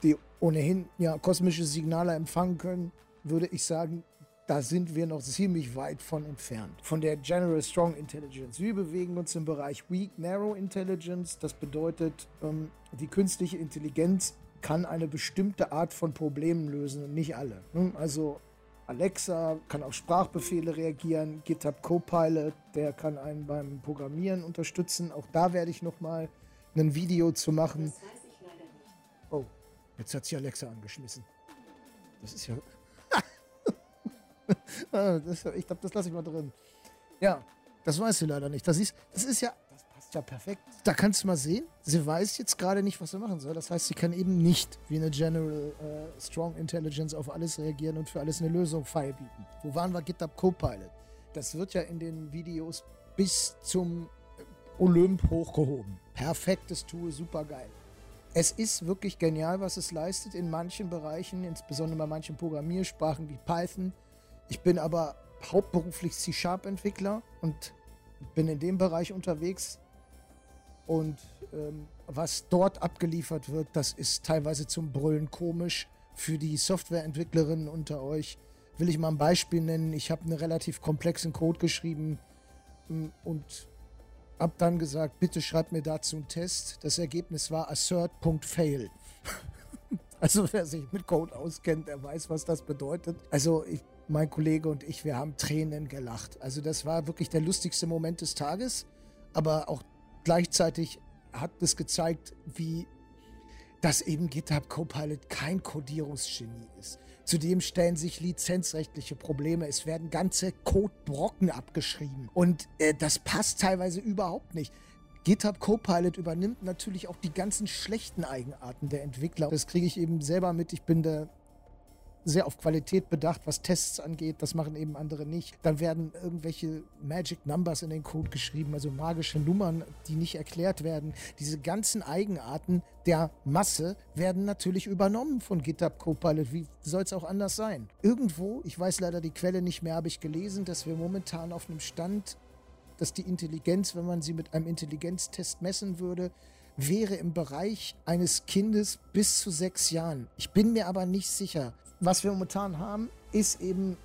die ohnehin ja kosmische Signale empfangen können, würde ich sagen, da sind wir noch ziemlich weit von entfernt. Von der General Strong Intelligence. Wir bewegen uns im Bereich Weak Narrow Intelligence. Das bedeutet, ähm, die künstliche Intelligenz kann eine bestimmte Art von Problemen lösen und nicht alle. Hm? Also Alexa kann auf Sprachbefehle reagieren, GitHub Copilot, der kann einen beim Programmieren unterstützen. Auch da werde ich noch mal ein Video zu machen. Das weiß ich leider nicht. Oh, jetzt hat sich Alexa angeschmissen. Das ist ja. Ah, das, ich glaube, das lasse ich mal drin. Ja, das weiß sie leider nicht. Das ist, das ist ja ist ja perfekt. Da kannst du mal sehen, sie weiß jetzt gerade nicht, was sie machen soll. Das heißt, sie kann eben nicht wie eine General äh, Strong Intelligence auf alles reagieren und für alles eine Lösung feilbieten. Wo waren wir GitHub Copilot? Das wird ja in den Videos bis zum Olymp hochgehoben. Perfektes Tool, super geil. Es ist wirklich genial, was es leistet in manchen Bereichen, insbesondere bei manchen Programmiersprachen wie Python. Ich bin aber hauptberuflich C-Sharp-Entwickler und bin in dem Bereich unterwegs. Und ähm, was dort abgeliefert wird, das ist teilweise zum Brüllen komisch. Für die Softwareentwicklerinnen unter euch will ich mal ein Beispiel nennen. Ich habe einen relativ komplexen Code geschrieben ähm, und habe dann gesagt, bitte schreibt mir dazu einen Test. Das Ergebnis war assert.fail. also wer sich mit Code auskennt, der weiß, was das bedeutet. Also ich, mein Kollege und ich, wir haben Tränen gelacht. Also das war wirklich der lustigste Moment des Tages. Aber auch Gleichzeitig hat es gezeigt, wie dass eben GitHub Copilot kein Codierungsgenie ist. Zudem stellen sich lizenzrechtliche Probleme. Es werden ganze Codebrocken abgeschrieben. Und äh, das passt teilweise überhaupt nicht. GitHub Copilot übernimmt natürlich auch die ganzen schlechten Eigenarten der Entwickler. Das kriege ich eben selber mit. Ich bin der sehr auf Qualität bedacht, was Tests angeht. Das machen eben andere nicht. Dann werden irgendwelche Magic Numbers in den Code geschrieben, also magische Nummern, die nicht erklärt werden. Diese ganzen Eigenarten der Masse werden natürlich übernommen von GitHub Copilot. Wie soll es auch anders sein? Irgendwo, ich weiß leider die Quelle nicht mehr, habe ich gelesen, dass wir momentan auf einem Stand, dass die Intelligenz, wenn man sie mit einem Intelligenztest messen würde, wäre im Bereich eines Kindes bis zu sechs Jahren. Ich bin mir aber nicht sicher was wir momentan haben, ist eben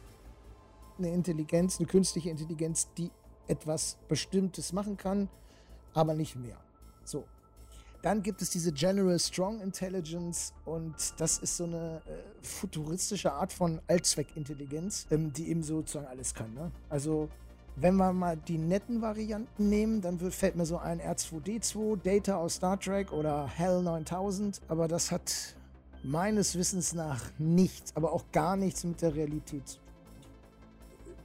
eine Intelligenz, eine künstliche Intelligenz, die etwas Bestimmtes machen kann, aber nicht mehr. So. Dann gibt es diese General Strong Intelligence und das ist so eine äh, futuristische Art von Allzweckintelligenz, ähm, die eben sozusagen alles kann. Ne? Also wenn wir mal die netten Varianten nehmen, dann fällt mir so ein R2D2, Data aus Star Trek oder Hell 9000, aber das hat meines Wissens nach nichts, aber auch gar nichts mit der Realität zu tun.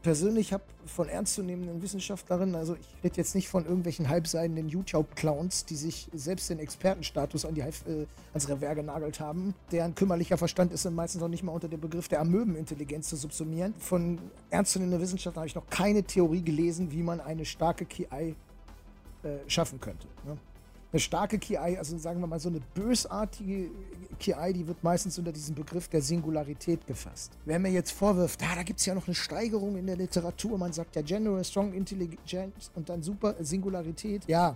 persönlich habe von ernstzunehmenden Wissenschaftlerinnen, also ich rede jetzt nicht von irgendwelchen halbseidenen YouTube-Clowns, die sich selbst den Expertenstatus an die äh, ans Revers genagelt haben, deren kümmerlicher Verstand ist dann meistens auch nicht mal unter dem Begriff der Amöbenintelligenz zu subsumieren. Von ernstzunehmenden Wissenschaftlern habe ich noch keine Theorie gelesen, wie man eine starke KI äh, schaffen könnte. Ne? Eine starke KI, also sagen wir mal so eine bösartige KI, die wird meistens unter diesem Begriff der Singularität gefasst. Wer mir jetzt vorwirft, ah, da gibt es ja noch eine Steigerung in der Literatur, man sagt ja General, Strong Intelligence und dann Super Singularität. Ja,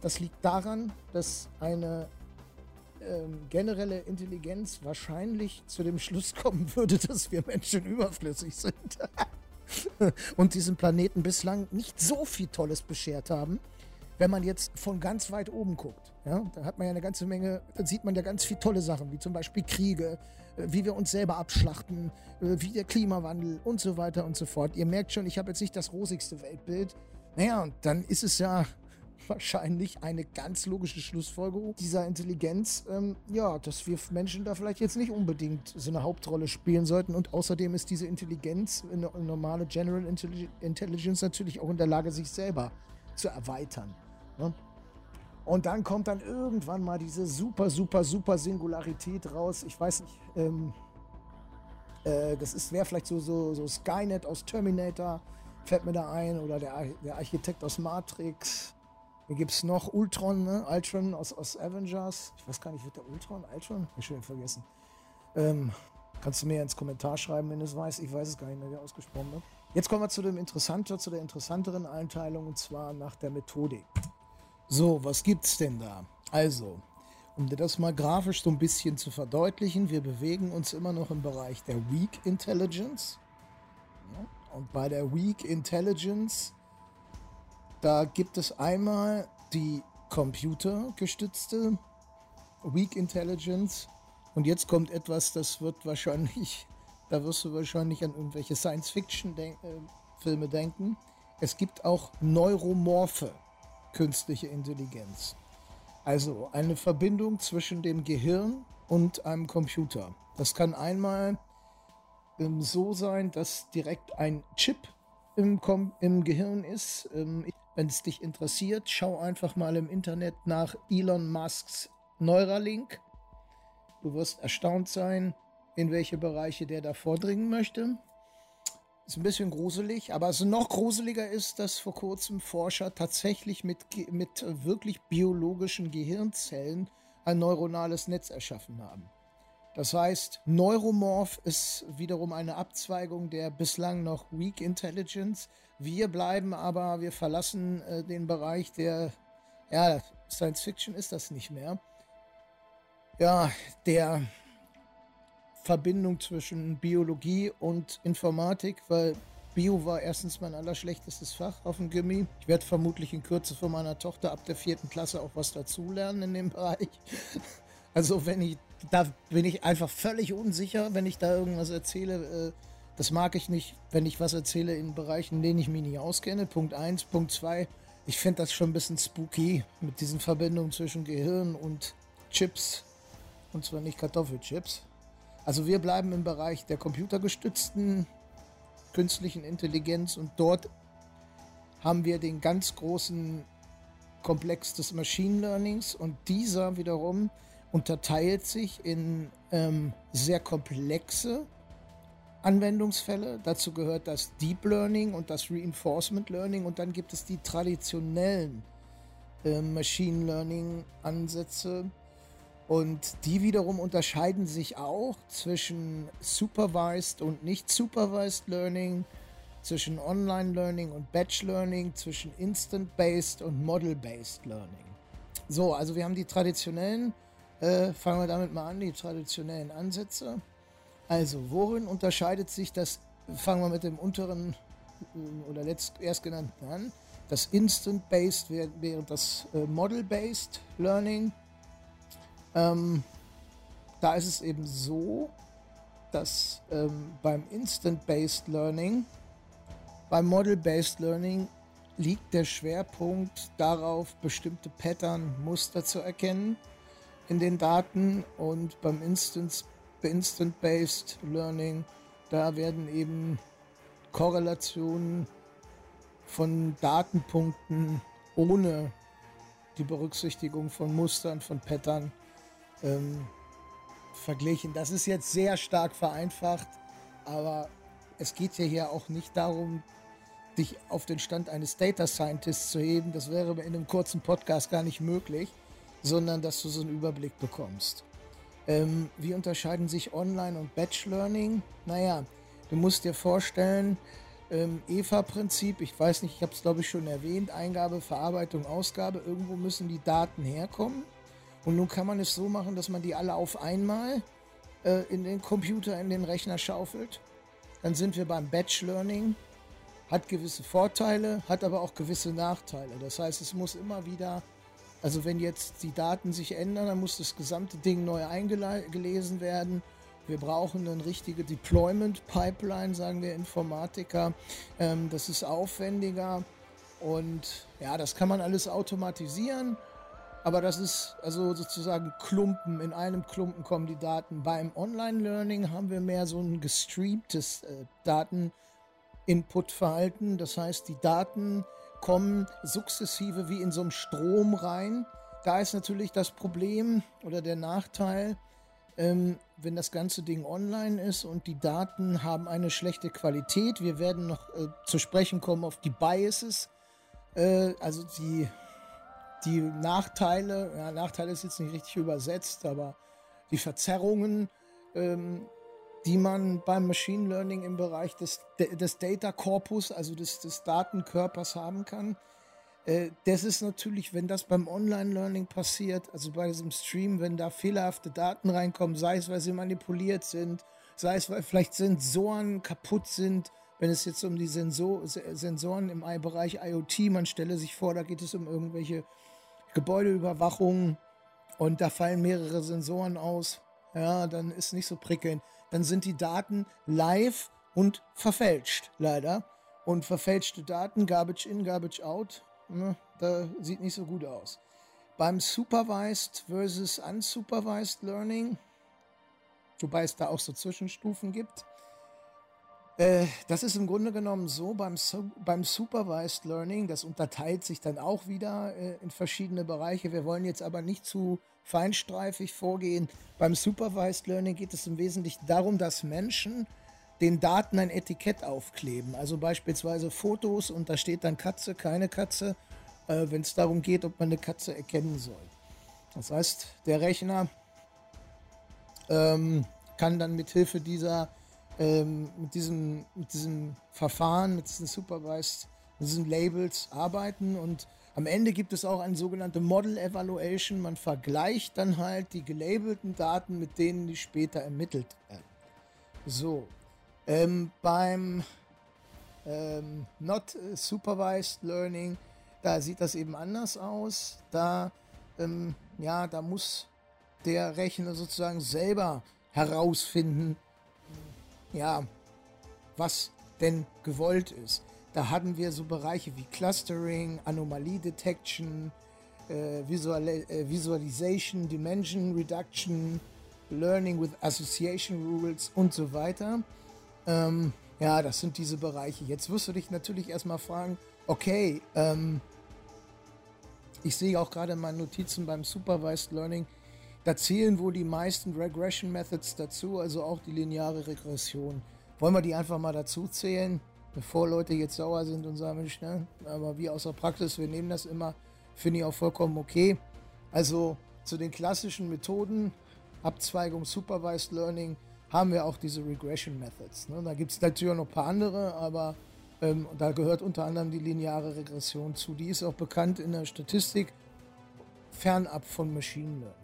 das liegt daran, dass eine ähm, generelle Intelligenz wahrscheinlich zu dem Schluss kommen würde, dass wir Menschen überflüssig sind. und diesem Planeten bislang nicht so viel Tolles beschert haben wenn man jetzt von ganz weit oben guckt, ja, da hat man ja eine ganze Menge, da sieht man ja ganz viele tolle Sachen, wie zum Beispiel Kriege, äh, wie wir uns selber abschlachten, äh, wie der Klimawandel und so weiter und so fort. Ihr merkt schon, ich habe jetzt nicht das rosigste Weltbild. Naja, und dann ist es ja wahrscheinlich eine ganz logische Schlussfolgerung dieser Intelligenz, ähm, ja, dass wir Menschen da vielleicht jetzt nicht unbedingt so eine Hauptrolle spielen sollten. Und außerdem ist diese Intelligenz, eine normale General Intelligence, natürlich auch in der Lage, sich selber zu erweitern. Ne? Und dann kommt dann irgendwann mal diese super, super, super Singularität raus. Ich weiß nicht, ähm, äh, das wäre vielleicht so, so, so Skynet aus Terminator, fällt mir da ein, oder der, der Architekt aus Matrix. Hier gibt es noch Ultron, ne? Ultron aus, aus Avengers. Ich weiß gar nicht, wird der Ultron? Ultron? Ich schon vergessen. Ähm, kannst du mir ins Kommentar schreiben, wenn du es weißt. Ich weiß es gar nicht mehr, wie ausgesprochen wird. Jetzt kommen wir zu dem interessanter, zu der interessanteren Einteilung und zwar nach der Methodik. So, was gibt's denn da? Also, um dir das mal grafisch so ein bisschen zu verdeutlichen, wir bewegen uns immer noch im Bereich der Weak Intelligence. Und bei der Weak Intelligence, da gibt es einmal die computergestützte Weak Intelligence. Und jetzt kommt etwas, das wird wahrscheinlich, da wirst du wahrscheinlich an irgendwelche Science-Fiction-Filme äh, denken. Es gibt auch neuromorphe künstliche Intelligenz. Also eine Verbindung zwischen dem Gehirn und einem Computer. Das kann einmal ähm, so sein, dass direkt ein Chip im, Com im Gehirn ist. Ähm, Wenn es dich interessiert, schau einfach mal im Internet nach Elon Musks Neuralink. Du wirst erstaunt sein, in welche Bereiche der da vordringen möchte. Ist ein bisschen gruselig, aber also noch gruseliger ist, dass vor kurzem Forscher tatsächlich mit, mit wirklich biologischen Gehirnzellen ein neuronales Netz erschaffen haben. Das heißt, Neuromorph ist wiederum eine Abzweigung der bislang noch Weak Intelligence. Wir bleiben aber, wir verlassen äh, den Bereich der, ja, Science Fiction ist das nicht mehr. Ja, der Verbindung zwischen Biologie und Informatik, weil Bio war erstens mein allerschlechtestes Fach auf dem Gimmi. Ich werde vermutlich in Kürze von meiner Tochter ab der vierten Klasse auch was dazulernen in dem Bereich. Also wenn ich, da bin ich einfach völlig unsicher, wenn ich da irgendwas erzähle. Äh, das mag ich nicht, wenn ich was erzähle in Bereichen, in denen ich mich nicht auskenne. Punkt eins, Punkt zwei. Ich finde das schon ein bisschen spooky mit diesen Verbindungen zwischen Gehirn und Chips. Und zwar nicht Kartoffelchips. Also wir bleiben im Bereich der computergestützten künstlichen Intelligenz und dort haben wir den ganz großen Komplex des Machine Learnings und dieser wiederum unterteilt sich in ähm, sehr komplexe Anwendungsfälle. Dazu gehört das Deep Learning und das Reinforcement Learning und dann gibt es die traditionellen äh, Machine Learning Ansätze, und die wiederum unterscheiden sich auch zwischen Supervised und nicht Supervised Learning, zwischen Online Learning und Batch Learning, zwischen Instant-Based und Model-Based Learning. So, also wir haben die traditionellen, äh, fangen wir damit mal an, die traditionellen Ansätze. Also, worin unterscheidet sich das, fangen wir mit dem unteren äh, oder letzt, erstgenannten an, das Instant-Based während das äh, Model-Based Learning ähm, da ist es eben so, dass ähm, beim Instant-Based Learning, beim Model-Based Learning liegt der Schwerpunkt darauf, bestimmte Pattern, Muster zu erkennen in den Daten und beim Instant-Based Learning, da werden eben Korrelationen von Datenpunkten ohne die Berücksichtigung von Mustern, von Pattern ähm, verglichen. Das ist jetzt sehr stark vereinfacht, aber es geht ja hier auch nicht darum, dich auf den Stand eines Data Scientists zu heben. Das wäre in einem kurzen Podcast gar nicht möglich, sondern dass du so einen Überblick bekommst. Ähm, wie unterscheiden sich Online und Batch Learning? Naja, du musst dir vorstellen, ähm, EVA-Prinzip, ich weiß nicht, ich habe es glaube ich schon erwähnt, Eingabe, Verarbeitung, Ausgabe, irgendwo müssen die Daten herkommen. Und nun kann man es so machen, dass man die alle auf einmal äh, in den Computer, in den Rechner schaufelt. Dann sind wir beim Batch Learning. Hat gewisse Vorteile, hat aber auch gewisse Nachteile. Das heißt, es muss immer wieder, also wenn jetzt die Daten sich ändern, dann muss das gesamte Ding neu eingelesen werden. Wir brauchen eine richtige Deployment Pipeline, sagen wir Informatiker. Ähm, das ist aufwendiger und ja, das kann man alles automatisieren. Aber das ist also sozusagen Klumpen. In einem Klumpen kommen die Daten. Beim Online-Learning haben wir mehr so ein gestreamtes äh, Daten-Input-Verhalten. Das heißt, die Daten kommen sukzessive wie in so einem Strom rein. Da ist natürlich das Problem oder der Nachteil, ähm, wenn das ganze Ding online ist und die Daten haben eine schlechte Qualität. Wir werden noch äh, zu sprechen kommen auf die Biases, äh, also die die Nachteile, ja, Nachteile ist jetzt nicht richtig übersetzt, aber die Verzerrungen, ähm, die man beim Machine Learning im Bereich des, des Data Corpus, also des, des Datenkörpers haben kann. Äh, das ist natürlich, wenn das beim Online-Learning passiert, also bei diesem Stream, wenn da fehlerhafte Daten reinkommen, sei es, weil sie manipuliert sind, sei es, weil vielleicht Sensoren kaputt sind, wenn es jetzt um die Sensor Sensoren im Bereich IoT, man stelle sich vor, da geht es um irgendwelche Gebäudeüberwachung und da fallen mehrere Sensoren aus, ja, dann ist nicht so prickelnd. Dann sind die Daten live und verfälscht, leider. Und verfälschte Daten, Garbage in, Garbage out, ne, da sieht nicht so gut aus. Beim Supervised versus Unsupervised Learning, wobei es da auch so Zwischenstufen gibt, das ist im Grunde genommen so beim, beim Supervised Learning, das unterteilt sich dann auch wieder äh, in verschiedene Bereiche. Wir wollen jetzt aber nicht zu feinstreifig vorgehen. Beim Supervised Learning geht es im Wesentlichen darum, dass Menschen den Daten ein Etikett aufkleben. Also beispielsweise Fotos und da steht dann Katze, keine Katze, äh, wenn es darum geht, ob man eine Katze erkennen soll. Das heißt, der Rechner ähm, kann dann mit Hilfe dieser ähm, mit, diesem, mit diesem Verfahren, mit diesen Supervised, mit diesen Labels arbeiten und am Ende gibt es auch eine sogenannte Model Evaluation. Man vergleicht dann halt die gelabelten Daten mit denen, die später ermittelt werden. So, ähm, beim ähm, Not Supervised Learning, da sieht das eben anders aus. Da, ähm, ja, da muss der Rechner sozusagen selber herausfinden, ja, was denn gewollt ist. Da hatten wir so Bereiche wie Clustering, Anomalie Detection, äh, Visual äh, Visualization, Dimension Reduction, Learning with Association Rules und so weiter. Ähm, ja, das sind diese Bereiche. Jetzt wirst du dich natürlich erstmal fragen, okay, ähm, ich sehe auch gerade in meinen Notizen beim Supervised Learning, da zählen wohl die meisten Regression Methods dazu, also auch die lineare Regression. Wollen wir die einfach mal dazu zählen, bevor Leute jetzt sauer sind und sagen, Mensch, ne? aber wie aus der Praxis, wir nehmen das immer, finde ich auch vollkommen okay. Also zu den klassischen Methoden, Abzweigung, Supervised Learning, haben wir auch diese Regression Methods. Ne? Da gibt es natürlich noch ein paar andere, aber ähm, da gehört unter anderem die lineare Regression zu. Die ist auch bekannt in der Statistik, fernab von Machine Learning.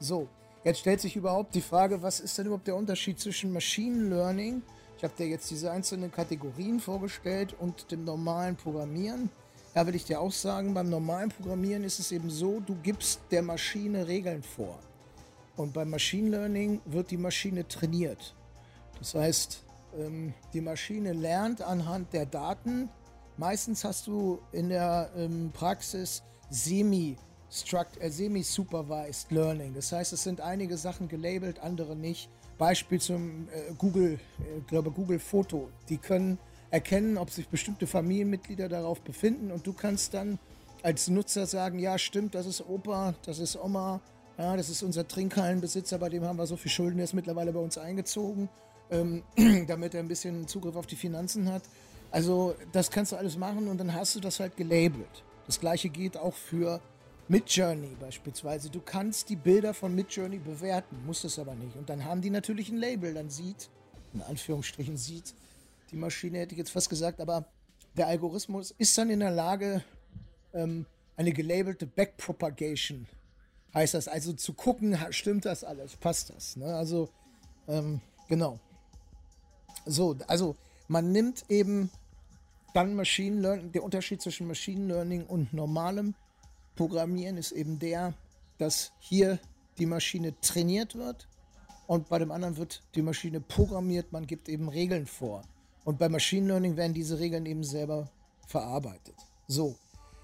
So, jetzt stellt sich überhaupt die Frage, was ist denn überhaupt der Unterschied zwischen Machine Learning, ich habe dir jetzt diese einzelnen Kategorien vorgestellt, und dem normalen Programmieren. Da will ich dir auch sagen, beim normalen Programmieren ist es eben so, du gibst der Maschine Regeln vor. Und beim Machine Learning wird die Maschine trainiert. Das heißt, ähm, die Maschine lernt anhand der Daten. Meistens hast du in der ähm, Praxis semi Semi-Supervised Learning. Das heißt, es sind einige Sachen gelabelt, andere nicht. Beispiel zum äh, Google, äh, glaube Google Foto. Die können erkennen, ob sich bestimmte Familienmitglieder darauf befinden und du kannst dann als Nutzer sagen, ja stimmt, das ist Opa, das ist Oma, ja, das ist unser Trinkhallenbesitzer, bei dem haben wir so viel Schulden, der ist mittlerweile bei uns eingezogen, ähm, damit er ein bisschen Zugriff auf die Finanzen hat. Also das kannst du alles machen und dann hast du das halt gelabelt. Das gleiche geht auch für Midjourney beispielsweise. Du kannst die Bilder von Midjourney bewerten, musst es aber nicht. Und dann haben die natürlich ein Label. Dann sieht, in Anführungsstrichen sieht, die Maschine hätte ich jetzt fast gesagt, aber der Algorithmus ist dann in der Lage, ähm, eine gelabelte Backpropagation heißt das, also zu gucken, stimmt das alles, passt das. Ne? Also, ähm, genau. So, also man nimmt eben dann Machine Learning, der Unterschied zwischen Machine Learning und normalem Programmieren ist eben der, dass hier die Maschine trainiert wird und bei dem anderen wird die Maschine programmiert, man gibt eben Regeln vor. Und bei Machine Learning werden diese Regeln eben selber verarbeitet. So,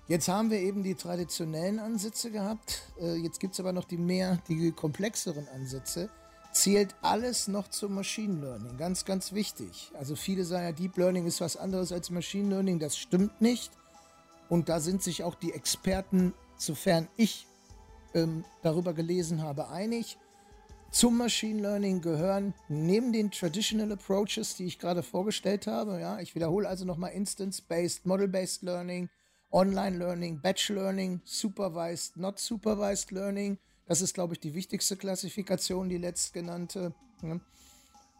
jetzt haben wir eben die traditionellen Ansätze gehabt, äh, jetzt gibt es aber noch die mehr, die komplexeren Ansätze zählt alles noch zum Machine Learning. Ganz, ganz wichtig. Also viele sagen ja, Deep Learning ist was anderes als Machine Learning. Das stimmt nicht. Und da sind sich auch die Experten, sofern ich ähm, darüber gelesen habe, einig. Zum Machine Learning gehören neben den Traditional Approaches, die ich gerade vorgestellt habe, ja, ich wiederhole also nochmal Instance-Based, Model-Based Learning, Online Learning, Batch Learning, Supervised, Not Supervised Learning, das ist, glaube ich, die wichtigste Klassifikation, die letztgenannte. Ne?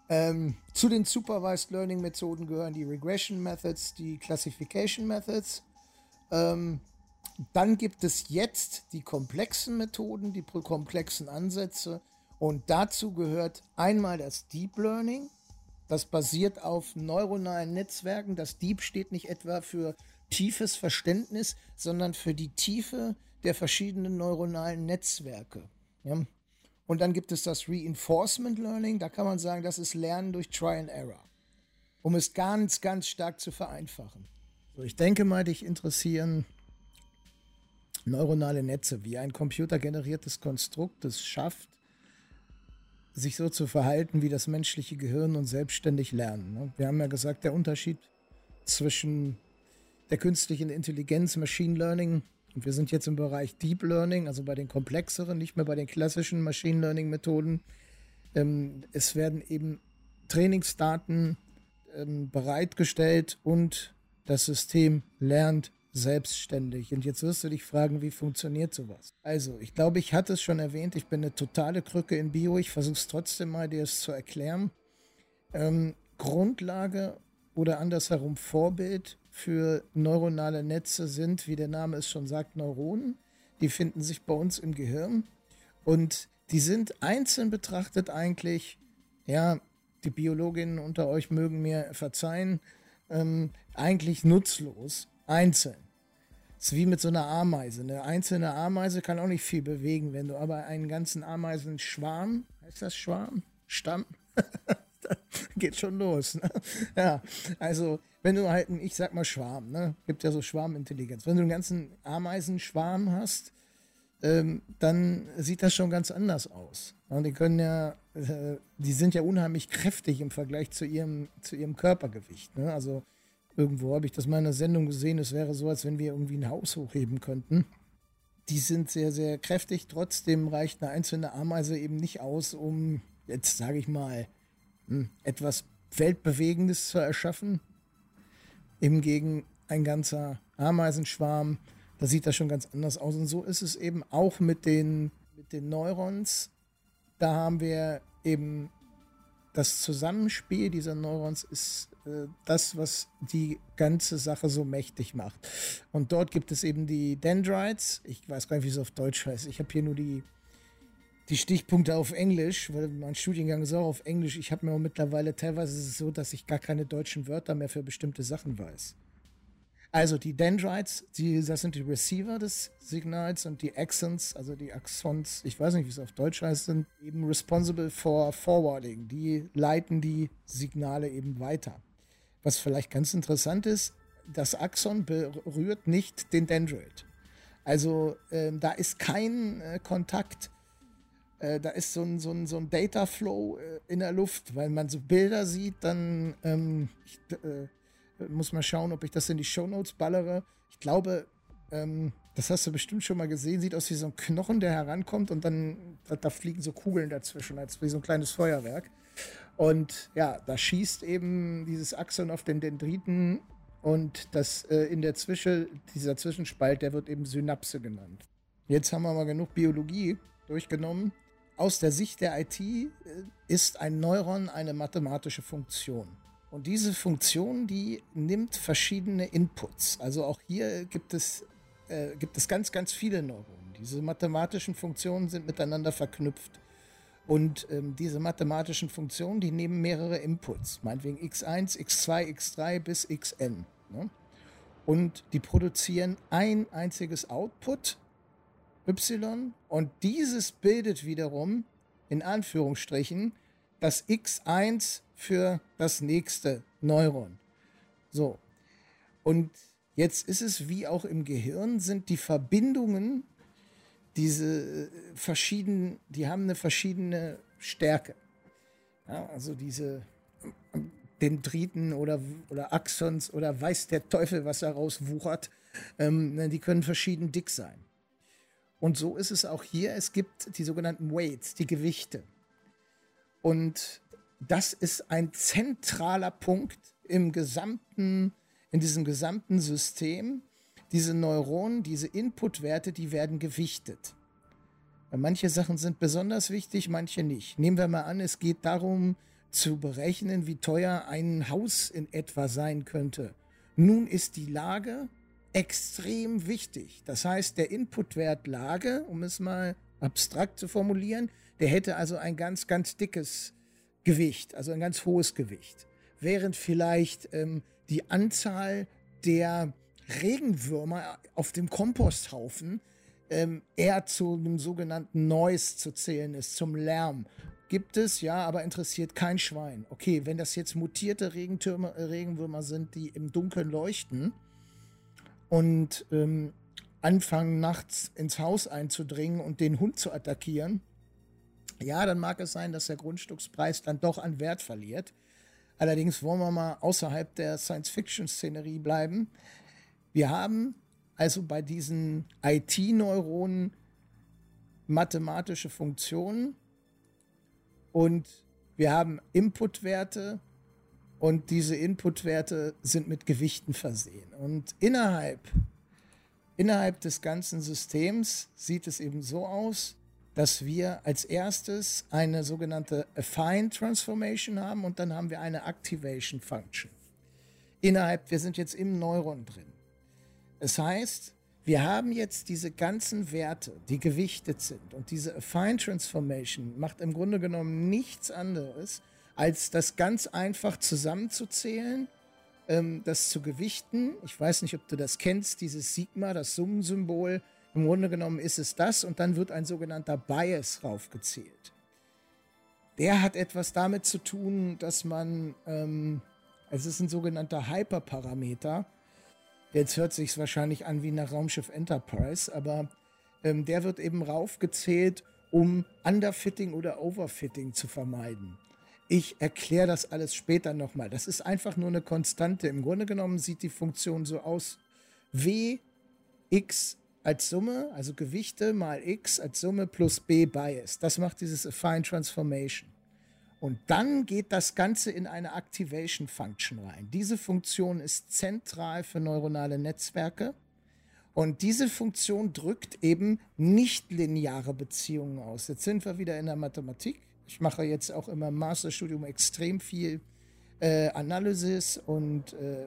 Ähm, zu den Supervised Learning Methoden gehören die Regression Methods, die Classification Methods. Ähm, dann gibt es jetzt die komplexen Methoden, die komplexen Ansätze. Und dazu gehört einmal das Deep Learning. Das basiert auf neuronalen Netzwerken. Das Deep steht nicht etwa für tiefes Verständnis, sondern für die Tiefe der verschiedenen neuronalen Netzwerke. Ja? Und dann gibt es das Reinforcement Learning, da kann man sagen, das ist Lernen durch Try and Error, um es ganz, ganz stark zu vereinfachen. So, ich denke mal, dich interessieren neuronale Netze, wie ein computergeneriertes Konstrukt es schafft, sich so zu verhalten wie das menschliche Gehirn und selbstständig lernen. Ne? Wir haben ja gesagt, der Unterschied zwischen der künstlichen Intelligenz, Machine Learning und wir sind jetzt im Bereich Deep Learning, also bei den komplexeren, nicht mehr bei den klassischen Machine Learning Methoden. Ähm, es werden eben Trainingsdaten ähm, bereitgestellt und das System lernt selbstständig. Und jetzt wirst du dich fragen, wie funktioniert sowas? Also, ich glaube, ich hatte es schon erwähnt, ich bin eine totale Krücke in Bio. Ich versuche es trotzdem mal, dir es zu erklären. Ähm, Grundlage oder andersherum Vorbild für neuronale Netze sind, wie der Name es schon sagt, Neuronen. Die finden sich bei uns im Gehirn und die sind einzeln betrachtet eigentlich, ja, die Biologinnen unter euch mögen mir verzeihen, ähm, eigentlich nutzlos, einzeln. Ist wie mit so einer Ameise. Eine einzelne Ameise kann auch nicht viel bewegen. Wenn du aber einen ganzen Ameisenschwarm, heißt das Schwarm? Stamm? geht schon los. Ne? Ja, also wenn du halt, ich sag mal Schwarm, ne? gibt ja so Schwarmintelligenz. Wenn du einen ganzen Ameisenschwarm hast, ähm, dann sieht das schon ganz anders aus. Und die können ja, äh, die sind ja unheimlich kräftig im Vergleich zu ihrem, zu ihrem Körpergewicht. Ne? Also irgendwo habe ich das mal in einer Sendung gesehen, es wäre so, als wenn wir irgendwie ein Haus hochheben könnten. Die sind sehr, sehr kräftig. Trotzdem reicht eine einzelne Ameise eben nicht aus, um, jetzt sage ich mal, hm, etwas Weltbewegendes zu erschaffen. Hingegen ein ganzer Ameisenschwarm, da sieht das schon ganz anders aus. Und so ist es eben auch mit den, mit den Neurons. Da haben wir eben das Zusammenspiel dieser Neurons ist das, was die ganze Sache so mächtig macht. Und dort gibt es eben die Dendrites. Ich weiß gar nicht, wie es auf Deutsch heißt. Ich habe hier nur die die Stichpunkte auf Englisch, weil mein Studiengang ist auch auf Englisch. Ich habe mir auch mittlerweile teilweise ist es so, dass ich gar keine deutschen Wörter mehr für bestimmte Sachen weiß. Also die Dendrites, die, das sind die Receiver des Signals und die Axons, also die Axons, ich weiß nicht, wie es auf Deutsch heißt, sind eben responsible for forwarding. Die leiten die Signale eben weiter. Was vielleicht ganz interessant ist, das Axon berührt nicht den Dendrit. Also äh, da ist kein äh, Kontakt äh, da ist so ein, so ein, so ein Data Flow äh, in der Luft, weil man so Bilder sieht, dann ähm, ich, äh, Muss mal schauen, ob ich das in die Shownotes ballere. Ich glaube, ähm, das hast du bestimmt schon mal gesehen. Sieht aus wie so ein Knochen, der herankommt und dann da, da fliegen so Kugeln dazwischen, als wie so ein kleines Feuerwerk. Und ja, da schießt eben dieses Axon auf den Dendriten und das äh, in der Zwischen, dieser Zwischenspalt, der wird eben Synapse genannt. Jetzt haben wir mal genug Biologie durchgenommen. Aus der Sicht der IT äh, ist ein Neuron eine mathematische Funktion. Und diese Funktion, die nimmt verschiedene Inputs. Also auch hier gibt es, äh, gibt es ganz, ganz viele Neuronen. Diese mathematischen Funktionen sind miteinander verknüpft. Und ähm, diese mathematischen Funktionen, die nehmen mehrere Inputs, meinetwegen x1, x2, x3 bis xn. Ne? Und die produzieren ein einziges Output, y, und dieses bildet wiederum, in Anführungsstrichen, das x1 für das nächste Neuron. So. Und jetzt ist es wie auch im Gehirn, sind die Verbindungen diese äh, verschiedenen, die haben eine verschiedene Stärke. Ja, also diese Dendriten oder, oder Axons oder weiß der Teufel, was da rauswuchert, ähm, ne, die können verschieden dick sein. Und so ist es auch hier. Es gibt die sogenannten Weights, die Gewichte. Und das ist ein zentraler Punkt im gesamten, in diesem gesamten System, diese Neuronen, diese Inputwerte, die werden gewichtet. Manche Sachen sind besonders wichtig, manche nicht. Nehmen wir mal an, es geht darum zu berechnen, wie teuer ein Haus in etwa sein könnte. Nun ist die Lage extrem wichtig. Das heißt, der Inputwert Lage, um es mal abstrakt zu formulieren, der hätte also ein ganz, ganz dickes Gewicht, also ein ganz hohes Gewicht. Während vielleicht ähm, die Anzahl der Regenwürmer auf dem Komposthaufen ähm, eher zu einem sogenannten Noise zu zählen ist, zum Lärm. Gibt es, ja, aber interessiert kein Schwein. Okay, wenn das jetzt mutierte Regentürme, äh, Regenwürmer sind, die im Dunkeln leuchten und ähm, anfangen nachts ins Haus einzudringen und den Hund zu attackieren, ja, dann mag es sein, dass der Grundstückspreis dann doch an Wert verliert. Allerdings wollen wir mal außerhalb der Science-Fiction-Szenerie bleiben. Wir haben also bei diesen IT-Neuronen mathematische Funktionen und wir haben Inputwerte und diese Inputwerte sind mit Gewichten versehen. Und innerhalb, innerhalb des ganzen Systems sieht es eben so aus, dass wir als erstes eine sogenannte Affine Transformation haben und dann haben wir eine Activation Function. Innerhalb, wir sind jetzt im Neuron drin. Das heißt, wir haben jetzt diese ganzen Werte, die gewichtet sind. Und diese Affine Transformation macht im Grunde genommen nichts anderes, als das ganz einfach zusammenzuzählen, ähm, das zu gewichten. Ich weiß nicht, ob du das kennst, dieses Sigma, das Summensymbol. Im Grunde genommen ist es das und dann wird ein sogenannter Bias raufgezählt. Der hat etwas damit zu tun, dass man, ähm, es ist ein sogenannter Hyperparameter, Jetzt hört sich wahrscheinlich an wie nach Raumschiff Enterprise, aber ähm, der wird eben raufgezählt, um Underfitting oder Overfitting zu vermeiden. Ich erkläre das alles später nochmal. Das ist einfach nur eine Konstante. Im Grunde genommen sieht die Funktion so aus. W, X als Summe, also Gewichte mal X als Summe plus B Bias. Das macht dieses Affine Transformation. Und dann geht das Ganze in eine Activation Function rein. Diese Funktion ist zentral für neuronale Netzwerke. Und diese Funktion drückt eben nicht lineare Beziehungen aus. Jetzt sind wir wieder in der Mathematik. Ich mache jetzt auch immer im Masterstudium extrem viel äh, Analysis und äh,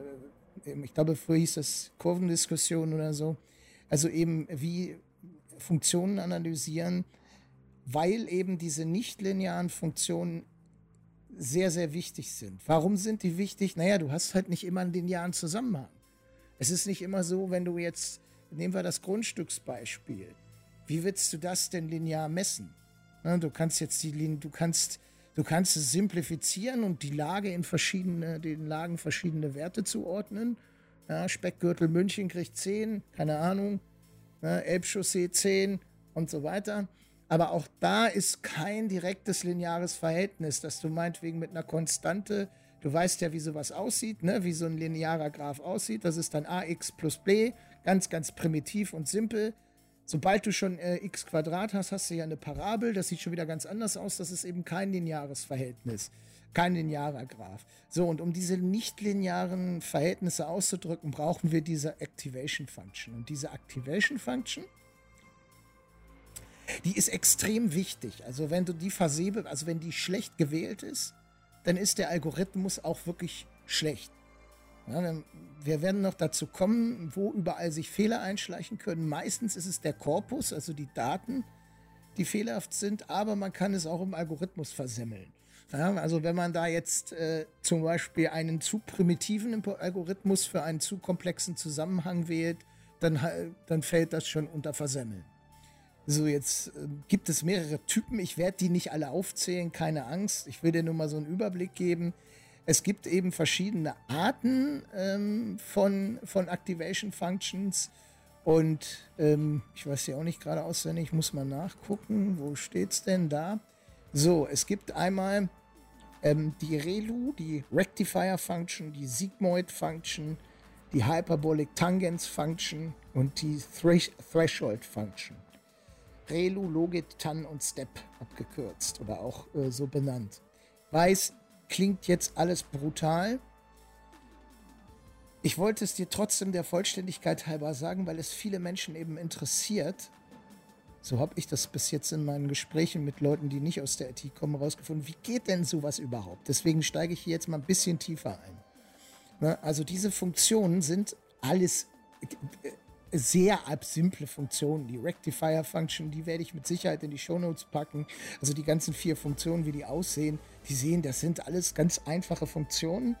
ich glaube, früher hieß das Kurvendiskussion oder so. Also eben wie Funktionen analysieren, weil eben diese nichtlinearen Funktionen sehr, sehr wichtig sind. Warum sind die wichtig? Naja, du hast halt nicht immer einen linearen Zusammenhang. Es ist nicht immer so, wenn du jetzt, nehmen wir das Grundstücksbeispiel. Wie willst du das denn linear messen? Na, du kannst jetzt die, du kannst, du kannst es simplifizieren und die Lage in verschiedene, den Lagen verschiedene Werte zuordnen. Ja, Speckgürtel München kriegt 10, keine Ahnung. Ja, Elbchaussee 10 und so weiter. Aber auch da ist kein direktes lineares Verhältnis, dass du meinetwegen mit einer Konstante Du weißt ja, wie sowas aussieht, ne? wie so ein linearer Graph aussieht. Das ist dann ax plus b, ganz, ganz primitiv und simpel. Sobald du schon äh, x Quadrat hast, hast du ja eine Parabel. Das sieht schon wieder ganz anders aus. Das ist eben kein lineares Verhältnis, kein linearer Graph. So, und um diese nicht-linearen Verhältnisse auszudrücken, brauchen wir diese Activation Function. Und diese Activation Function, die ist extrem wichtig. Also wenn du die versäbe, also wenn die schlecht gewählt ist, dann ist der Algorithmus auch wirklich schlecht. Ja, wir werden noch dazu kommen, wo überall sich Fehler einschleichen können. Meistens ist es der Korpus, also die Daten, die fehlerhaft sind, aber man kann es auch im Algorithmus versemmeln. Ja, also wenn man da jetzt äh, zum Beispiel einen zu primitiven Algorithmus für einen zu komplexen Zusammenhang wählt, dann, dann fällt das schon unter Versemmeln. So, jetzt äh, gibt es mehrere Typen. Ich werde die nicht alle aufzählen, keine Angst. Ich will dir nur mal so einen Überblick geben. Es gibt eben verschiedene Arten ähm, von, von Activation Functions. Und ähm, ich weiß ja auch nicht gerade auswendig, muss mal nachgucken. Wo steht es denn da? So, es gibt einmal ähm, die ReLU, die Rectifier Function, die Sigmoid Function, die Hyperbolic Tangens Function und die Thresh Threshold Function. ReLU, Logit, TAN und Step abgekürzt oder auch äh, so benannt. Weiß, klingt jetzt alles brutal. Ich wollte es dir trotzdem der Vollständigkeit halber sagen, weil es viele Menschen eben interessiert. So habe ich das bis jetzt in meinen Gesprächen mit Leuten, die nicht aus der IT kommen, herausgefunden. Wie geht denn sowas überhaupt? Deswegen steige ich hier jetzt mal ein bisschen tiefer ein. Ne, also diese Funktionen sind alles sehr simple Funktionen. Die Rectifier-Function, die werde ich mit Sicherheit in die Shownotes packen. Also die ganzen vier Funktionen, wie die aussehen, die sehen, das sind alles ganz einfache Funktionen.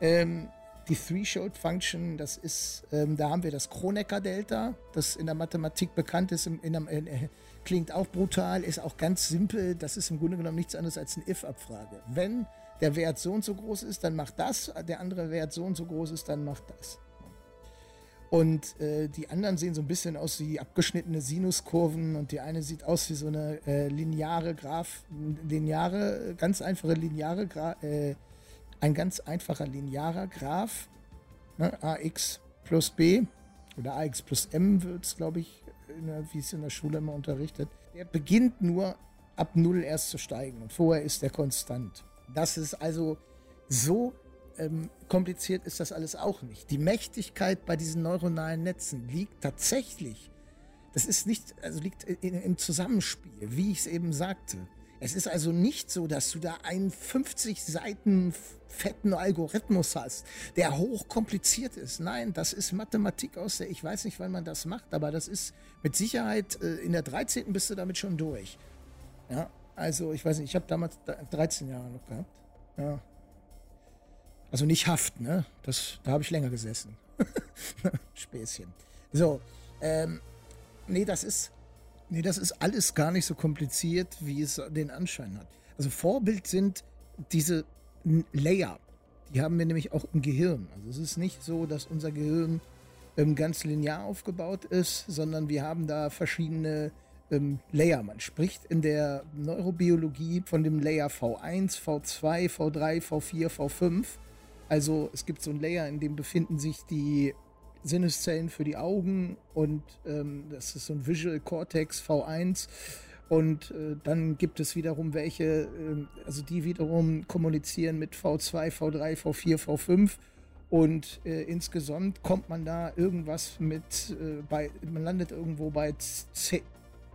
Ähm, die Threshold-Function, das ist, ähm, da haben wir das Kronecker-Delta, das in der Mathematik bekannt ist, in, in, in, äh, klingt auch brutal, ist auch ganz simpel. Das ist im Grunde genommen nichts anderes als eine if-Abfrage. Wenn der Wert so und so groß ist, dann macht das, der andere Wert so und so groß ist, dann macht das. Und äh, die anderen sehen so ein bisschen aus wie abgeschnittene Sinuskurven und die eine sieht aus wie so eine äh, lineare Graph, lineare, ganz einfache lineare, Gra äh, ein ganz einfacher linearer Graph, ne, ax plus b oder ax plus m wird es, glaube ich, wie es in der Schule immer unterrichtet. Der beginnt nur ab 0 erst zu steigen und vorher ist der konstant. Das ist also so ähm, kompliziert ist das alles auch nicht. Die Mächtigkeit bei diesen neuronalen Netzen liegt tatsächlich, das ist nicht, also liegt in, im Zusammenspiel, wie ich es eben sagte. Es ist also nicht so, dass du da einen 50 Seiten fetten Algorithmus hast, der hochkompliziert ist. Nein, das ist Mathematik aus der, ich weiß nicht, wann man das macht, aber das ist mit Sicherheit, äh, in der 13. bist du damit schon durch. Ja, also ich weiß nicht, ich habe damals 13 Jahre noch gehabt. Ja, also nicht Haft, ne? Das, da habe ich länger gesessen. Späßchen. So, ähm, nee, das ist, nee, das ist alles gar nicht so kompliziert, wie es den Anschein hat. Also Vorbild sind diese Layer. Die haben wir nämlich auch im Gehirn. Also es ist nicht so, dass unser Gehirn ähm, ganz linear aufgebaut ist, sondern wir haben da verschiedene ähm, Layer. Man spricht in der Neurobiologie von dem Layer V1, V2, V3, V4, V5. Also es gibt so ein Layer, in dem befinden sich die Sinneszellen für die Augen und ähm, das ist so ein Visual Cortex V1. Und äh, dann gibt es wiederum welche, äh, also die wiederum kommunizieren mit V2, V3, V4, V5. Und äh, insgesamt kommt man da irgendwas mit, äh, bei, man landet irgendwo bei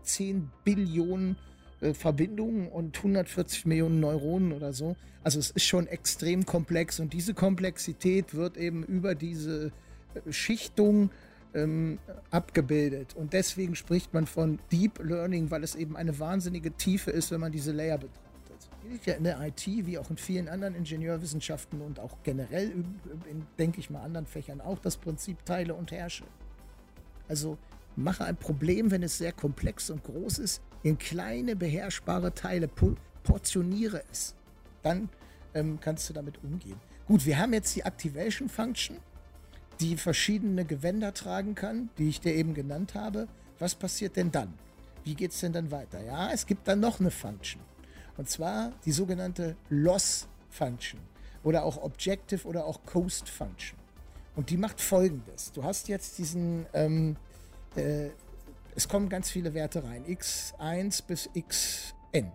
10 Billionen äh, Verbindungen und 140 Millionen Neuronen oder so. Also es ist schon extrem komplex und diese Komplexität wird eben über diese äh, Schichtung ähm, abgebildet. Und deswegen spricht man von Deep Learning, weil es eben eine wahnsinnige Tiefe ist, wenn man diese Layer betrachtet. Gilt ja in der IT wie auch in vielen anderen Ingenieurwissenschaften und auch generell in, denke ich mal, anderen Fächern auch das Prinzip Teile und Herrsche. Also mache ein Problem, wenn es sehr komplex und groß ist, in kleine beherrschbare Teile, portioniere es. Dann ähm, kannst du damit umgehen. Gut, wir haben jetzt die Activation Function, die verschiedene Gewänder tragen kann, die ich dir eben genannt habe. Was passiert denn dann? Wie geht es denn dann weiter? Ja, es gibt dann noch eine Function. Und zwar die sogenannte Loss Function. oder auch Objective oder auch Coast Function. Und die macht folgendes. Du hast jetzt diesen, ähm, äh, es kommen ganz viele Werte rein, x1 bis xn.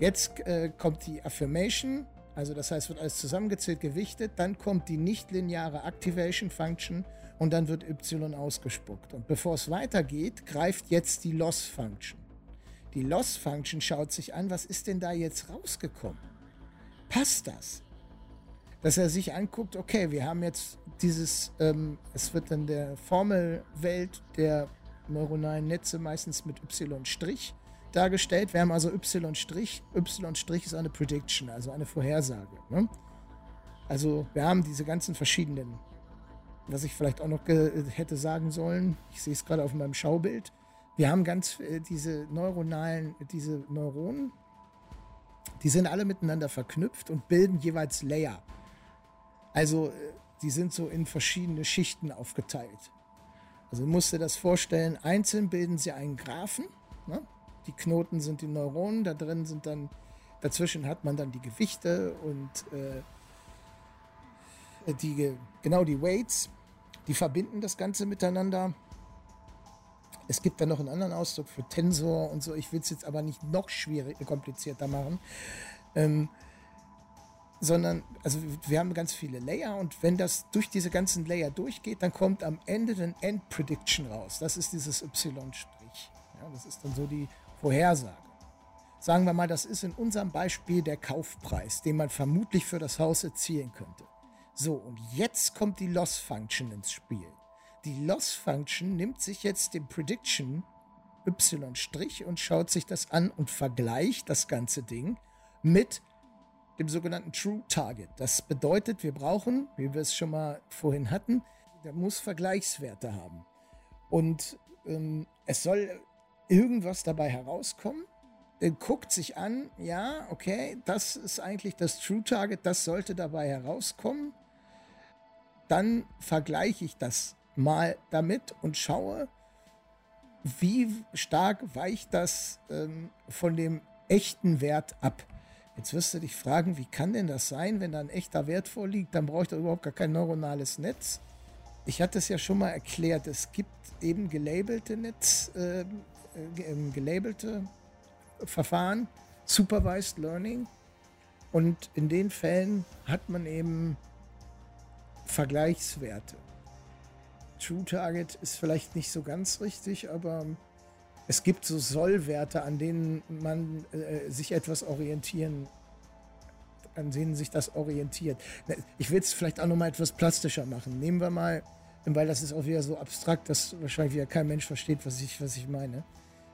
Jetzt äh, kommt die Affirmation, also das heißt, wird alles zusammengezählt, gewichtet, dann kommt die nichtlineare Activation Function und dann wird y ausgespuckt. Und bevor es weitergeht, greift jetzt die Loss Function. Die Loss Function schaut sich an, was ist denn da jetzt rausgekommen? Passt das? Dass er sich anguckt, okay, wir haben jetzt dieses, ähm, es wird in der Formelwelt der neuronalen Netze meistens mit Y' dargestellt. Wir haben also Y'. Y' ist eine Prediction, also eine Vorhersage. Ne? Also wir haben diese ganzen verschiedenen, was ich vielleicht auch noch hätte sagen sollen, ich sehe es gerade auf meinem Schaubild, wir haben ganz äh, diese neuronalen, diese Neuronen, die sind alle miteinander verknüpft und bilden jeweils Layer. Also äh, die sind so in verschiedene Schichten aufgeteilt. Also du musst dir das vorstellen, einzeln bilden sie einen Graphen. Ne? Die Knoten sind die Neuronen, da drin sind dann, dazwischen hat man dann die Gewichte und äh, die, genau die Weights, die verbinden das Ganze miteinander. Es gibt dann noch einen anderen Ausdruck für Tensor und so. Ich will es jetzt aber nicht noch schwieriger, komplizierter machen. Ähm, sondern, also wir haben ganz viele Layer und wenn das durch diese ganzen Layer durchgeht, dann kommt am Ende ein End Prediction raus. Das ist dieses Y-Strich. Ja, das ist dann so die Vorhersage. Sagen wir mal, das ist in unserem Beispiel der Kaufpreis, den man vermutlich für das Haus erzielen könnte. So, und jetzt kommt die Loss Function ins Spiel. Die Loss Function nimmt sich jetzt den Prediction y' und schaut sich das an und vergleicht das ganze Ding mit dem sogenannten True Target. Das bedeutet, wir brauchen, wie wir es schon mal vorhin hatten, der muss Vergleichswerte haben. Und ähm, es soll irgendwas dabei herauskommen. Er guckt sich an, ja, okay, das ist eigentlich das True Target, das sollte dabei herauskommen. Dann vergleiche ich das mal damit und schaue, wie stark weicht das ähm, von dem echten Wert ab. Jetzt wirst du dich fragen, wie kann denn das sein, wenn da ein echter Wert vorliegt, dann brauche ich doch überhaupt gar kein neuronales Netz. Ich hatte es ja schon mal erklärt, es gibt eben gelabelte Netz, äh, äh, gelabelte Verfahren, Supervised Learning. Und in den Fällen hat man eben Vergleichswerte. True Target ist vielleicht nicht so ganz richtig, aber es gibt so Sollwerte, an denen man äh, sich etwas orientieren, an denen sich das orientiert. Ich will es vielleicht auch noch mal etwas plastischer machen. Nehmen wir mal, weil das ist auch wieder so abstrakt, dass wahrscheinlich wieder kein Mensch versteht, was ich, was ich meine.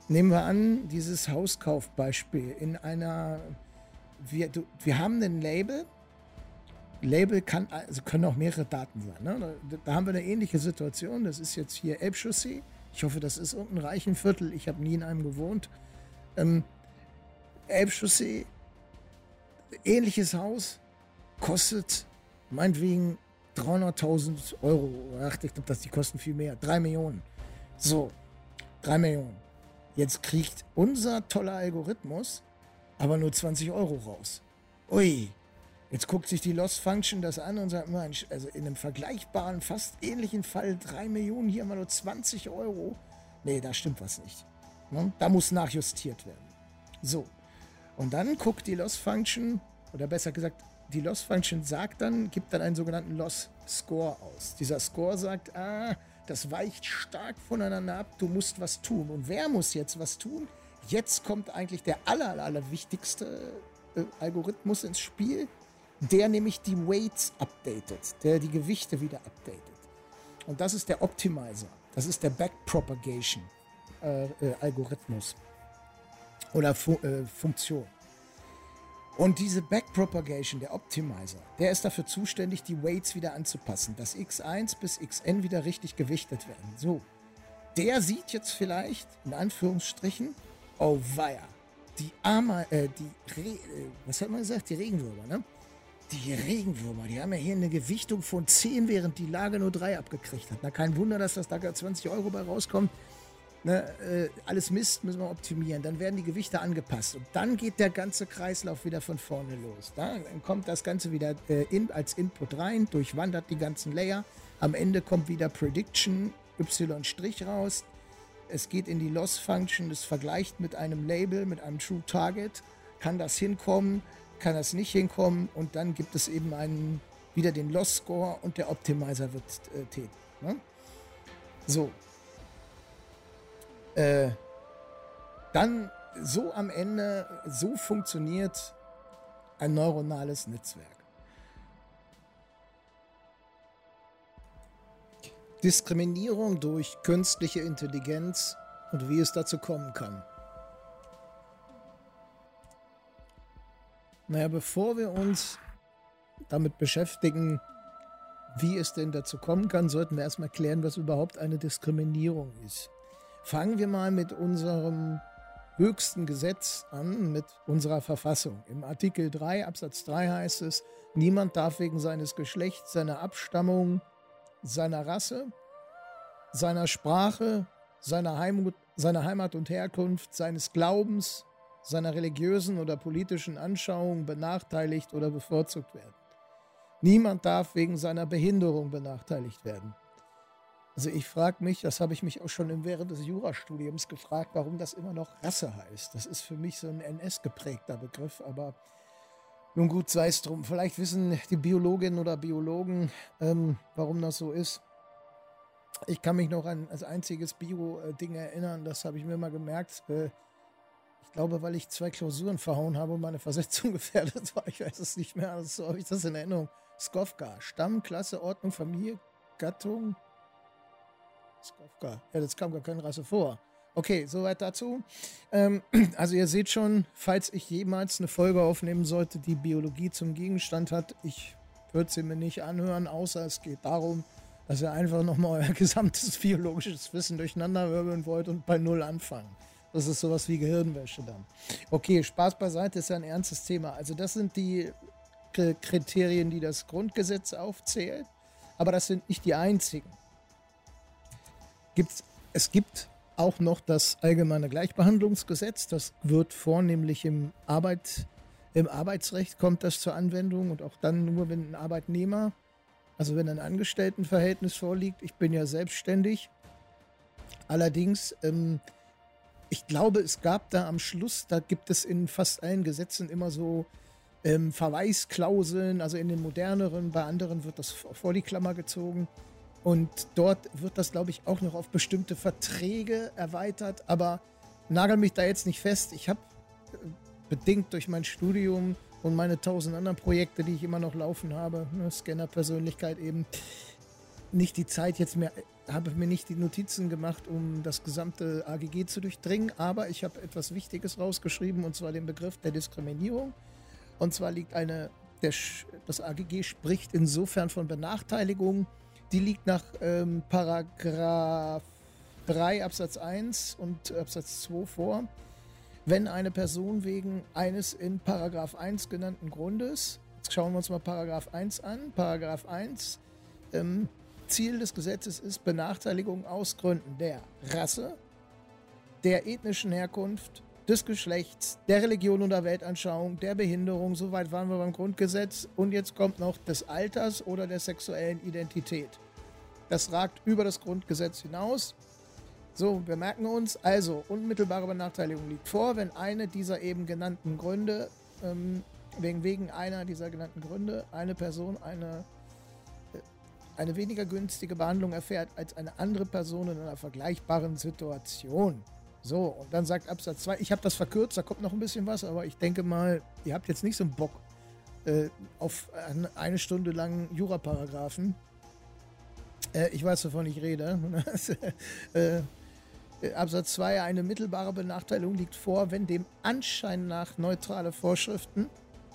Nehmen wir an, dieses Hauskaufbeispiel in einer, wir, du, wir haben ein Label, Label kann, also können auch mehrere Daten sein. Ne? Da, da, haben wir eine ähnliche Situation. Das ist jetzt hier Elbchaussee. Ich hoffe, das ist unten Reichenviertel. Ich habe nie in einem gewohnt. Ähm, Elbchaussee, ähnliches Haus, kostet meinetwegen 300.000 Euro. Ach, ich glaube, dass die kosten viel mehr. Drei Millionen. So, drei Millionen. Jetzt kriegt unser toller Algorithmus aber nur 20 Euro raus. Ui, Jetzt guckt sich die Lost Function das an und sagt, Mensch, also in einem vergleichbaren, fast ähnlichen Fall 3 Millionen, hier mal nur 20 Euro. Nee, da stimmt was nicht. Ne? Da muss nachjustiert werden. So. Und dann guckt die Loss Function, oder besser gesagt, die Loss Function sagt dann, gibt dann einen sogenannten Loss Score aus. Dieser Score sagt, ah, das weicht stark voneinander ab, du musst was tun. Und wer muss jetzt was tun? Jetzt kommt eigentlich der aller, aller wichtigste äh, Algorithmus ins Spiel, der nämlich die Weights updatet, der die Gewichte wieder updatet. Und das ist der Optimizer. Das ist der Backpropagation äh, äh, Algorithmus oder Fu äh, Funktion. Und diese Backpropagation, der Optimizer, der ist dafür zuständig, die Weights wieder anzupassen, dass x1 bis xn wieder richtig gewichtet werden. So, der sieht jetzt vielleicht, in Anführungsstrichen, oh weia, die Arme, äh, die, Re äh, was hat man gesagt, die Regenwürmer, ne? Die Regenwürmer, die haben ja hier eine Gewichtung von 10, während die Lage nur 3 abgekriegt hat. Na, kein Wunder, dass das da 20 Euro bei rauskommt. Ne, äh, alles Mist müssen wir optimieren. Dann werden die Gewichte angepasst. Und dann geht der ganze Kreislauf wieder von vorne los. Dann kommt das Ganze wieder äh, in, als Input rein, durchwandert die ganzen Layer. Am Ende kommt wieder Prediction Y' raus. Es geht in die Loss Function, es vergleicht mit einem Label, mit einem True Target. Kann das hinkommen, kann das nicht hinkommen und dann gibt es eben einen, wieder den Loss Score und der Optimizer wird äh, tätig. Ne? So, äh, dann so am Ende, so funktioniert ein neuronales Netzwerk. Diskriminierung durch künstliche Intelligenz und wie es dazu kommen kann. Naja, bevor wir uns damit beschäftigen, wie es denn dazu kommen kann, sollten wir erstmal klären, was überhaupt eine Diskriminierung ist. Fangen wir mal mit unserem höchsten Gesetz an, mit unserer Verfassung. Im Artikel 3 Absatz 3 heißt es, niemand darf wegen seines Geschlechts, seiner Abstammung, seiner Rasse, seiner Sprache, seiner Heimat, seiner Heimat und Herkunft, seines Glaubens, seiner religiösen oder politischen Anschauung benachteiligt oder bevorzugt werden. Niemand darf wegen seiner Behinderung benachteiligt werden. Also ich frage mich, das habe ich mich auch schon während des Jurastudiums gefragt, warum das immer noch Rasse heißt. Das ist für mich so ein NS-geprägter Begriff, aber nun gut, sei es drum. Vielleicht wissen die Biologinnen oder Biologen, ähm, warum das so ist. Ich kann mich noch an als einziges Bio-Ding erinnern, das habe ich mir mal gemerkt. Äh, ich glaube, weil ich zwei Klausuren verhauen habe und meine Versetzung gefährdet war. Ich weiß es nicht mehr. Also, so habe ich das in Erinnerung. Skofka, Stamm, Klasse, Ordnung, Familie, Gattung, Skofka. Ja, das kam gar keine Rasse vor. Okay, soweit dazu. Ähm, also ihr seht schon, falls ich jemals eine Folge aufnehmen sollte, die Biologie zum Gegenstand hat, ich würde sie mir nicht anhören, außer es geht darum, dass ihr einfach nochmal euer gesamtes biologisches Wissen durcheinander wirbeln wollt und bei Null anfangen. Das ist sowas wie Gehirnwäsche dann. Okay, Spaß beiseite ist ja ein ernstes Thema. Also das sind die Kriterien, die das Grundgesetz aufzählt, aber das sind nicht die einzigen gibt's, es gibt auch noch das allgemeine Gleichbehandlungsgesetz. Das wird vornehmlich im, Arbeit, im Arbeitsrecht kommt das zur Anwendung und auch dann nur, wenn ein Arbeitnehmer, also wenn ein Angestelltenverhältnis vorliegt. Ich bin ja selbstständig. Allerdings, ähm, ich glaube, es gab da am Schluss, da gibt es in fast allen Gesetzen immer so ähm, Verweisklauseln, also in den moderneren, bei anderen wird das vor die Klammer gezogen. Und dort wird das, glaube ich, auch noch auf bestimmte Verträge erweitert. Aber nagel mich da jetzt nicht fest. Ich habe äh, bedingt durch mein Studium und meine tausend anderen Projekte, die ich immer noch laufen habe, ne, Scanner-Persönlichkeit eben, nicht die Zeit jetzt mehr, habe mir nicht die Notizen gemacht, um das gesamte AGG zu durchdringen, aber ich habe etwas Wichtiges rausgeschrieben und zwar den Begriff der Diskriminierung. Und zwar liegt eine, der, das AGG spricht insofern von Benachteiligung, die liegt nach ähm, Paragraph 3 Absatz 1 und Absatz 2 vor. Wenn eine Person wegen eines in Paragraph 1 genannten Grundes, jetzt schauen wir uns mal Paragraph 1 an, Paragraph 1, ähm, Ziel des Gesetzes ist Benachteiligung aus Gründen der Rasse, der ethnischen Herkunft, des Geschlechts, der Religion oder Weltanschauung, der Behinderung, soweit waren wir beim Grundgesetz, und jetzt kommt noch des Alters oder der sexuellen Identität. Das ragt über das Grundgesetz hinaus. So, wir merken uns, also unmittelbare Benachteiligung liegt vor, wenn eine dieser eben genannten Gründe, ähm, wegen, wegen einer dieser genannten Gründe, eine Person eine, eine weniger günstige Behandlung erfährt als eine andere Person in einer vergleichbaren Situation. So, und dann sagt Absatz 2, ich habe das verkürzt, da kommt noch ein bisschen was, aber ich denke mal, ihr habt jetzt nicht so einen Bock äh, auf eine Stunde lang Juraparagraphen. Äh, ich weiß, wovon ich rede. äh, Absatz 2, eine mittelbare Benachteiligung liegt vor, wenn dem Anschein nach neutrale Vorschriften,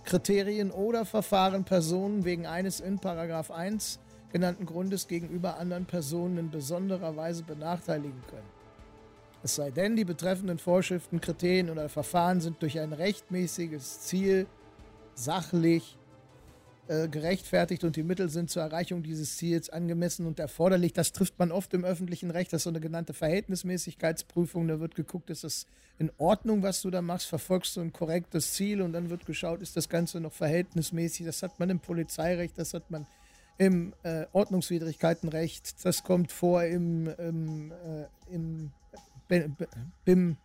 Kriterien oder Verfahren Personen wegen eines in Paragraph 1 genannten Grundes gegenüber anderen Personen in besonderer Weise benachteiligen können. Es sei denn, die betreffenden Vorschriften, Kriterien oder Verfahren sind durch ein rechtmäßiges Ziel sachlich äh, gerechtfertigt und die Mittel sind zur Erreichung dieses Ziels angemessen und erforderlich. Das trifft man oft im öffentlichen Recht. Das ist so eine genannte Verhältnismäßigkeitsprüfung. Da wird geguckt, ist das in Ordnung, was du da machst? Verfolgst du ein korrektes Ziel? Und dann wird geschaut, ist das Ganze noch verhältnismäßig? Das hat man im Polizeirecht, das hat man im äh, Ordnungswidrigkeitenrecht, das kommt vor im, im, äh, im BIM,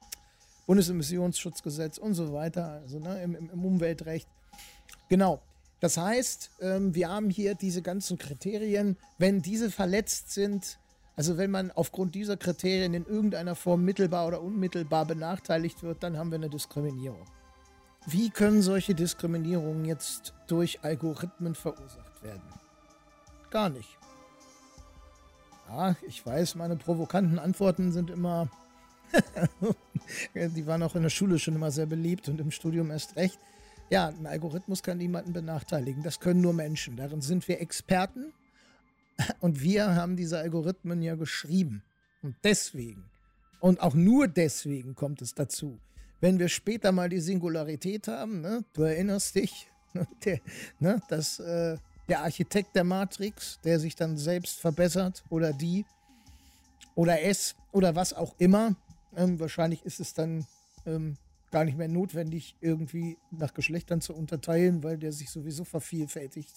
Bundesemissionsschutzgesetz und so weiter, also ne, im, im Umweltrecht. Genau. Das heißt, ähm, wir haben hier diese ganzen Kriterien. Wenn diese verletzt sind, also wenn man aufgrund dieser Kriterien in irgendeiner Form mittelbar oder unmittelbar benachteiligt wird, dann haben wir eine Diskriminierung. Wie können solche Diskriminierungen jetzt durch Algorithmen verursacht werden? Gar nicht. Ja, ich weiß, meine provokanten Antworten sind immer. die waren auch in der Schule schon immer sehr beliebt und im Studium erst recht. Ja, ein Algorithmus kann niemanden benachteiligen. Das können nur Menschen. Darin sind wir Experten. Und wir haben diese Algorithmen ja geschrieben. Und deswegen, und auch nur deswegen kommt es dazu, wenn wir später mal die Singularität haben, ne, du erinnerst dich, ne, der, dass äh, der Architekt der Matrix, der sich dann selbst verbessert, oder die, oder es, oder was auch immer, ähm, wahrscheinlich ist es dann ähm, gar nicht mehr notwendig, irgendwie nach Geschlechtern zu unterteilen, weil der sich sowieso vervielfältigt,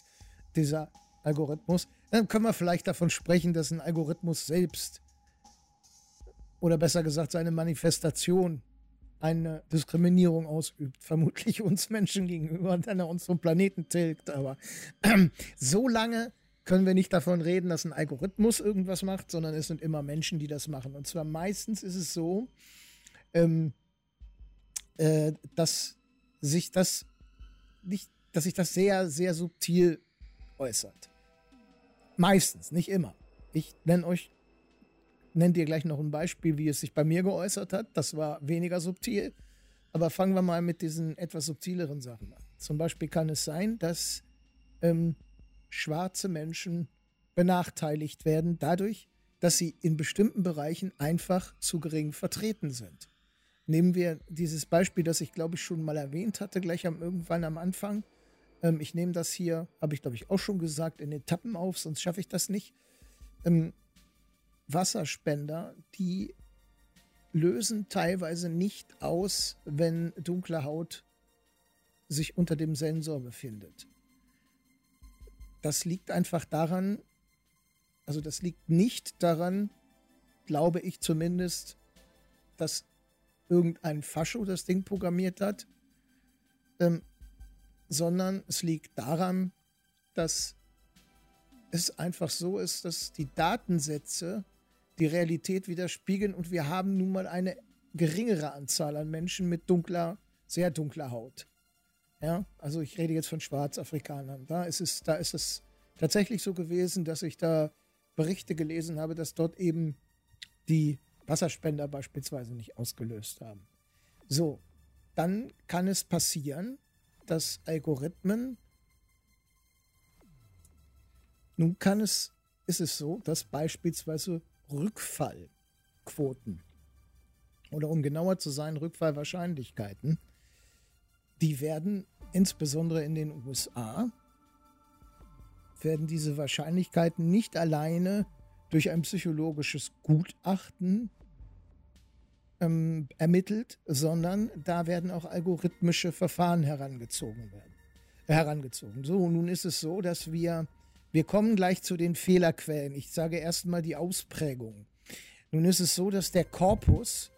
dieser Algorithmus. Dann können wir vielleicht davon sprechen, dass ein Algorithmus selbst oder besser gesagt seine Manifestation eine Diskriminierung ausübt, vermutlich uns Menschen gegenüber, und dann uns vom Planeten tilgt. Aber äh, so lange können wir nicht davon reden, dass ein Algorithmus irgendwas macht, sondern es sind immer Menschen, die das machen. Und zwar meistens ist es so, ähm, äh, dass sich das nicht, dass sich das sehr, sehr subtil äußert. Meistens, nicht immer. Ich nenne euch, nenne dir gleich noch ein Beispiel, wie es sich bei mir geäußert hat. Das war weniger subtil. Aber fangen wir mal mit diesen etwas subtileren Sachen an. Zum Beispiel kann es sein, dass ähm, schwarze Menschen benachteiligt werden dadurch, dass sie in bestimmten Bereichen einfach zu gering vertreten sind. Nehmen wir dieses Beispiel, das ich glaube ich schon mal erwähnt hatte, gleich am irgendwann am Anfang. Ähm, ich nehme das hier, habe ich glaube ich auch schon gesagt, in Etappen auf, sonst schaffe ich das nicht. Ähm, Wasserspender, die lösen teilweise nicht aus, wenn dunkle Haut sich unter dem Sensor befindet. Das liegt einfach daran, also das liegt nicht daran, glaube ich zumindest, dass irgendein Fascho das Ding programmiert hat, ähm, sondern es liegt daran, dass es einfach so ist, dass die Datensätze die Realität widerspiegeln und wir haben nun mal eine geringere Anzahl an Menschen mit dunkler, sehr dunkler Haut. Ja, also ich rede jetzt von Schwarzafrikanern. Da ist es, da ist es tatsächlich so gewesen, dass ich da Berichte gelesen habe, dass dort eben die Wasserspender beispielsweise nicht ausgelöst haben. So, dann kann es passieren, dass Algorithmen, nun kann es, ist es so, dass beispielsweise Rückfallquoten oder um genauer zu sein, Rückfallwahrscheinlichkeiten, die werden insbesondere in den USA, werden diese Wahrscheinlichkeiten nicht alleine durch ein psychologisches Gutachten ähm, ermittelt, sondern da werden auch algorithmische Verfahren herangezogen werden. Herangezogen. So, nun ist es so, dass wir, wir kommen gleich zu den Fehlerquellen. Ich sage erstmal die Ausprägung. Nun ist es so, dass der Korpus,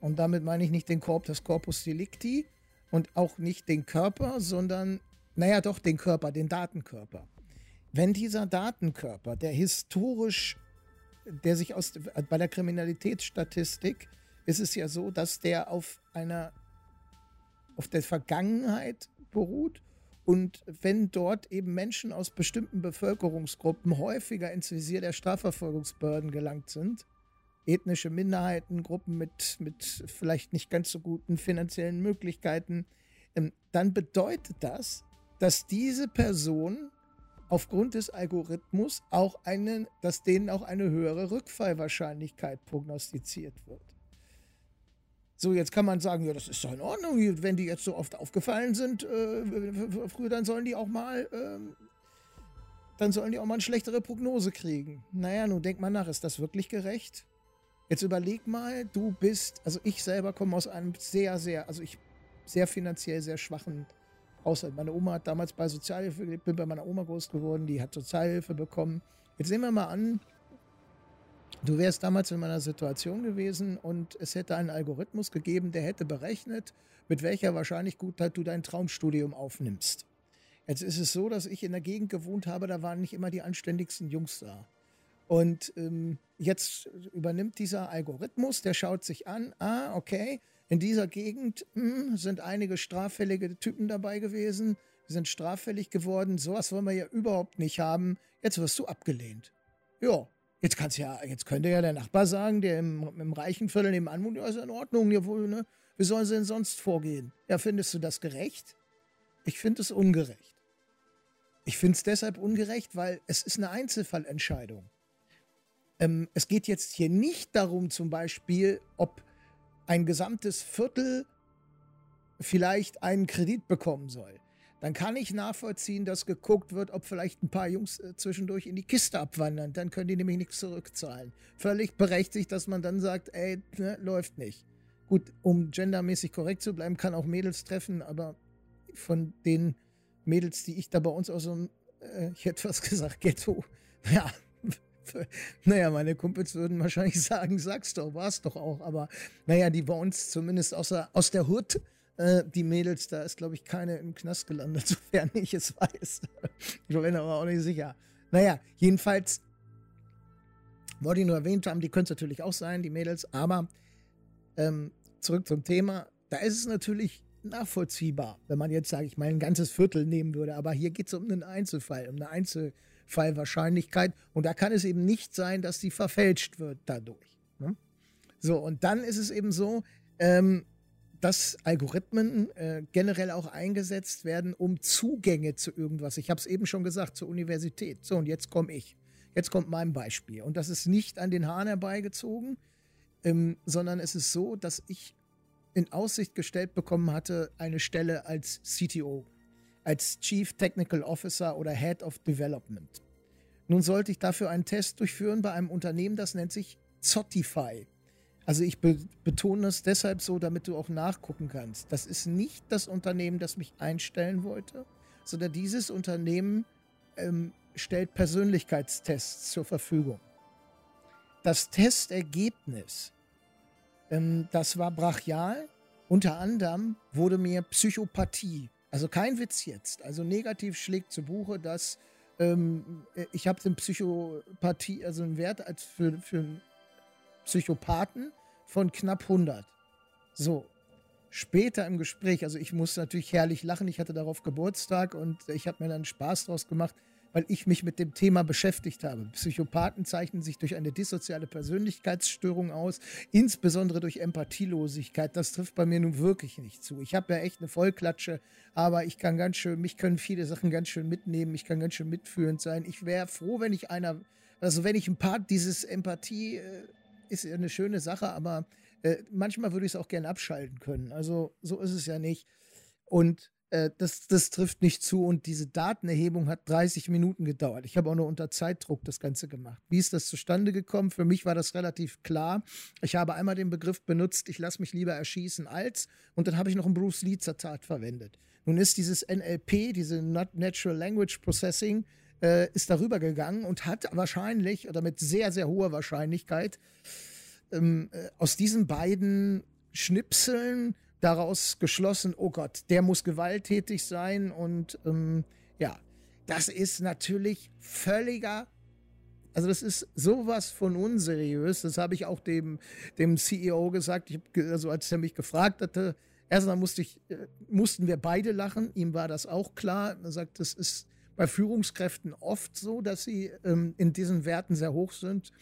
und damit meine ich nicht den Korb, das Corpus Delicti, und auch nicht den Körper, sondern, naja, doch den Körper, den Datenkörper. Wenn dieser Datenkörper, der historisch der sich aus bei der Kriminalitätsstatistik ist es ja so, dass der auf einer auf der Vergangenheit beruht und wenn dort eben Menschen aus bestimmten Bevölkerungsgruppen häufiger ins Visier der Strafverfolgungsbehörden gelangt sind, ethnische Minderheiten, Gruppen mit, mit vielleicht nicht ganz so guten finanziellen Möglichkeiten, ähm, dann bedeutet das, dass diese Person aufgrund des Algorithmus auch einen, dass denen auch eine höhere Rückfallwahrscheinlichkeit prognostiziert wird. So, jetzt kann man sagen, ja, das ist doch in Ordnung, wenn die jetzt so oft aufgefallen sind, äh, früher, dann sollen die auch mal, äh, dann sollen die auch mal eine schlechtere Prognose kriegen. Naja, nun denk mal nach, ist das wirklich gerecht? Jetzt überleg mal, du bist, also ich selber komme aus einem sehr, sehr, also ich sehr finanziell sehr schwachen Haushalt. Meine Oma hat damals bei Sozialhilfe gelebt, bin bei meiner Oma groß geworden, die hat Sozialhilfe bekommen. Jetzt nehmen wir mal an, Du wärst damals in meiner Situation gewesen und es hätte einen Algorithmus gegeben, der hätte berechnet, mit welcher Wahrscheinlichkeit du dein Traumstudium aufnimmst. Jetzt ist es so, dass ich in der Gegend gewohnt habe, da waren nicht immer die anständigsten Jungs da. Und ähm, jetzt übernimmt dieser Algorithmus, der schaut sich an, ah, okay, in dieser Gegend mh, hm, sind einige straffällige Typen dabei gewesen, sind straffällig geworden, sowas wollen wir ja überhaupt nicht haben, jetzt wirst du abgelehnt. Ja, Jetzt kann's ja, jetzt könnte ja der Nachbar sagen, der im, im reichen Viertel nebenan wohnt, ja, ist in Ordnung, ja, wohl, ne? Wie sollen sie denn sonst vorgehen? Ja, findest du das gerecht? Ich finde es ungerecht. Ich finde es deshalb ungerecht, weil es ist eine Einzelfallentscheidung. Ähm, es geht jetzt hier nicht darum, zum Beispiel, ob ein gesamtes Viertel vielleicht einen Kredit bekommen soll dann kann ich nachvollziehen, dass geguckt wird, ob vielleicht ein paar Jungs äh, zwischendurch in die Kiste abwandern. Dann können die nämlich nichts zurückzahlen. Völlig berechtigt, dass man dann sagt, ey, ne, läuft nicht. Gut, um gendermäßig korrekt zu bleiben, kann auch Mädels treffen, aber von den Mädels, die ich da bei uns aus so einem, äh, ich hätte was gesagt, Ghetto, ja, naja, meine Kumpels würden wahrscheinlich sagen, sag's doch, war's doch auch, aber naja, die bei uns zumindest aus der, aus der Hood, äh, die Mädels, da ist, glaube ich, keine im Knast gelandet, sofern ich es weiß. ich bin aber auch nicht sicher. Naja, jedenfalls wollte ich nur erwähnt haben, die können es natürlich auch sein, die Mädels, aber ähm, zurück zum Thema. Da ist es natürlich nachvollziehbar, wenn man jetzt, sage ich mal, ein ganzes Viertel nehmen würde. Aber hier geht es um einen Einzelfall, um eine Einzelfallwahrscheinlichkeit. Und da kann es eben nicht sein, dass die verfälscht wird dadurch. Ne? So, und dann ist es eben so, ähm, dass Algorithmen äh, generell auch eingesetzt werden, um Zugänge zu irgendwas. Ich habe es eben schon gesagt, zur Universität. So, und jetzt komme ich. Jetzt kommt mein Beispiel. Und das ist nicht an den Haaren herbeigezogen, ähm, sondern es ist so, dass ich in Aussicht gestellt bekommen hatte, eine Stelle als CTO, als Chief Technical Officer oder Head of Development. Nun sollte ich dafür einen Test durchführen bei einem Unternehmen, das nennt sich Zotify. Also ich be betone es deshalb so, damit du auch nachgucken kannst. Das ist nicht das Unternehmen, das mich einstellen wollte, sondern dieses Unternehmen ähm, stellt Persönlichkeitstests zur Verfügung. Das Testergebnis, ähm, das war brachial. Unter anderem wurde mir Psychopathie, also kein Witz jetzt, also negativ schlägt zu Buche, dass ähm, ich habe den Psychopathie, also einen Wert als für, für Psychopathen von knapp 100. So, später im Gespräch, also ich musste natürlich herrlich lachen, ich hatte darauf Geburtstag und ich habe mir dann Spaß draus gemacht, weil ich mich mit dem Thema beschäftigt habe. Psychopathen zeichnen sich durch eine dissoziale Persönlichkeitsstörung aus, insbesondere durch Empathielosigkeit. Das trifft bei mir nun wirklich nicht zu. Ich habe ja echt eine Vollklatsche, aber ich kann ganz schön, mich können viele Sachen ganz schön mitnehmen, ich kann ganz schön mitführend sein. Ich wäre froh, wenn ich einer, also wenn ich ein paar dieses Empathie äh, ist ja eine schöne Sache, aber äh, manchmal würde ich es auch gerne abschalten können. Also so ist es ja nicht. Und äh, das, das trifft nicht zu. Und diese Datenerhebung hat 30 Minuten gedauert. Ich habe auch nur unter Zeitdruck das Ganze gemacht. Wie ist das zustande gekommen? Für mich war das relativ klar. Ich habe einmal den Begriff benutzt, ich lasse mich lieber erschießen als. Und dann habe ich noch ein Bruce Lee-Zitat verwendet. Nun ist dieses NLP, diese Natural Language Processing, äh, ist darüber gegangen und hat wahrscheinlich oder mit sehr, sehr hoher Wahrscheinlichkeit ähm, äh, aus diesen beiden Schnipseln daraus geschlossen, oh Gott, der muss gewalttätig sein und ähm, ja, das ist natürlich völliger also das ist sowas von unseriös. Das habe ich auch dem, dem CEO gesagt. Ich hab, also als er mich gefragt hatte, erstmal musste ich, äh, mussten wir beide lachen. Ihm war das auch klar. Er sagt, das ist bei Führungskräften oft so, dass sie ähm, in diesen Werten sehr hoch sind.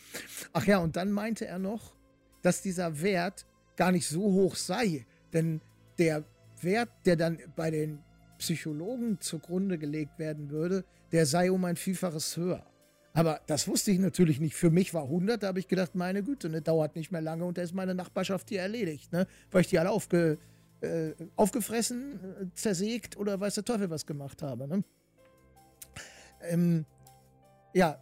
Ach ja, und dann meinte er noch, dass dieser Wert gar nicht so hoch sei, denn der Wert, der dann bei den Psychologen zugrunde gelegt werden würde, der sei um ein Vielfaches höher. Aber das wusste ich natürlich nicht. Für mich war 100, da habe ich gedacht, meine Güte, ne, dauert nicht mehr lange und da ist meine Nachbarschaft hier erledigt, ne? Weil ich die alle aufge, äh, aufgefressen, äh, zersägt oder weiß der Teufel was gemacht habe, ne? Ähm, ja,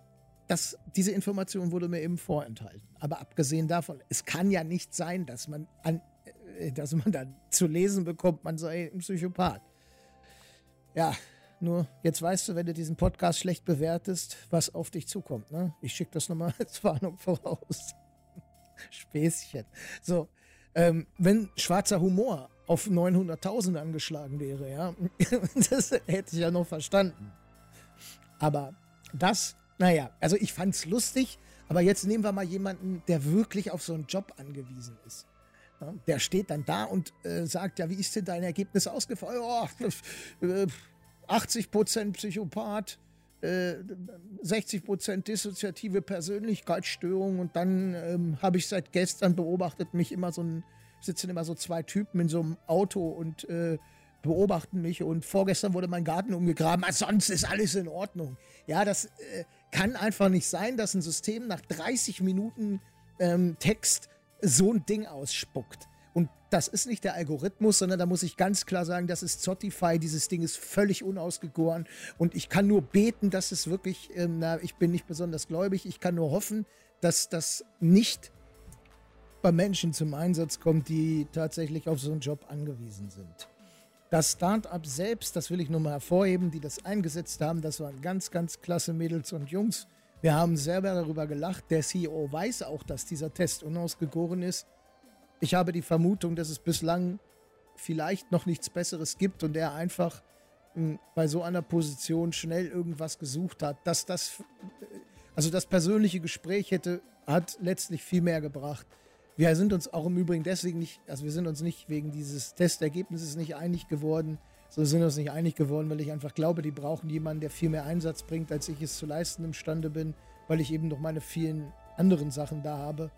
das, diese Information wurde mir eben vorenthalten. Aber abgesehen davon, es kann ja nicht sein, dass man, an, äh, dass man dann zu lesen bekommt, man sei ein Psychopath. Ja, nur jetzt weißt du, wenn du diesen Podcast schlecht bewertest, was auf dich zukommt. Ne? Ich schicke das nochmal als Warnung voraus. Späßchen. So, ähm, wenn schwarzer Humor auf 900.000 angeschlagen wäre, ja, das hätte ich ja noch verstanden. Aber das, naja, also ich fand's lustig, aber jetzt nehmen wir mal jemanden, der wirklich auf so einen Job angewiesen ist. Ja, der steht dann da und äh, sagt, ja, wie ist denn dein Ergebnis ausgefallen? Oh, äh, 80% Psychopath, äh, 60% dissoziative Persönlichkeitsstörung und dann ähm, habe ich seit gestern beobachtet mich immer so ein, sitzen immer so zwei Typen in so einem Auto und äh, beobachten mich und vorgestern wurde mein Garten umgegraben, sonst ist alles in Ordnung. Ja, das äh, kann einfach nicht sein, dass ein System nach 30 Minuten ähm, Text so ein Ding ausspuckt. Und das ist nicht der Algorithmus, sondern da muss ich ganz klar sagen, das ist Zotify. Dieses Ding ist völlig unausgegoren. Und ich kann nur beten, dass es wirklich, ähm, na, ich bin nicht besonders gläubig, ich kann nur hoffen, dass das nicht bei Menschen zum Einsatz kommt, die tatsächlich auf so einen Job angewiesen sind. Das Start-up selbst, das will ich nur mal hervorheben, die das eingesetzt haben, das waren ganz, ganz klasse Mädels und Jungs. Wir haben selber darüber gelacht. Der CEO weiß auch, dass dieser Test unausgegoren ist. Ich habe die Vermutung, dass es bislang vielleicht noch nichts Besseres gibt und er einfach hm, bei so einer Position schnell irgendwas gesucht hat. Dass das, also das persönliche Gespräch hätte, hat letztlich viel mehr gebracht. Wir sind uns auch im Übrigen deswegen nicht, also wir sind uns nicht wegen dieses Testergebnisses nicht einig geworden. So sind wir uns nicht einig geworden, weil ich einfach glaube, die brauchen jemanden, der viel mehr Einsatz bringt, als ich es zu leisten imstande bin, weil ich eben noch meine vielen anderen Sachen da habe.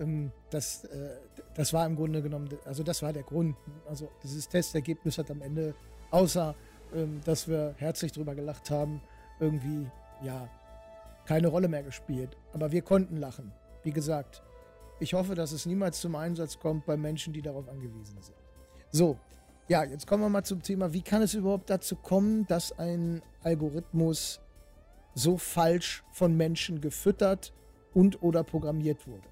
Ähm, das, äh, das war im Grunde genommen, also das war der Grund. Also dieses Testergebnis hat am Ende, außer ähm, dass wir herzlich drüber gelacht haben, irgendwie, ja, keine Rolle mehr gespielt. Aber wir konnten lachen. Wie gesagt, ich hoffe, dass es niemals zum Einsatz kommt bei Menschen, die darauf angewiesen sind. So, ja, jetzt kommen wir mal zum Thema, wie kann es überhaupt dazu kommen, dass ein Algorithmus so falsch von Menschen gefüttert und oder programmiert wurde?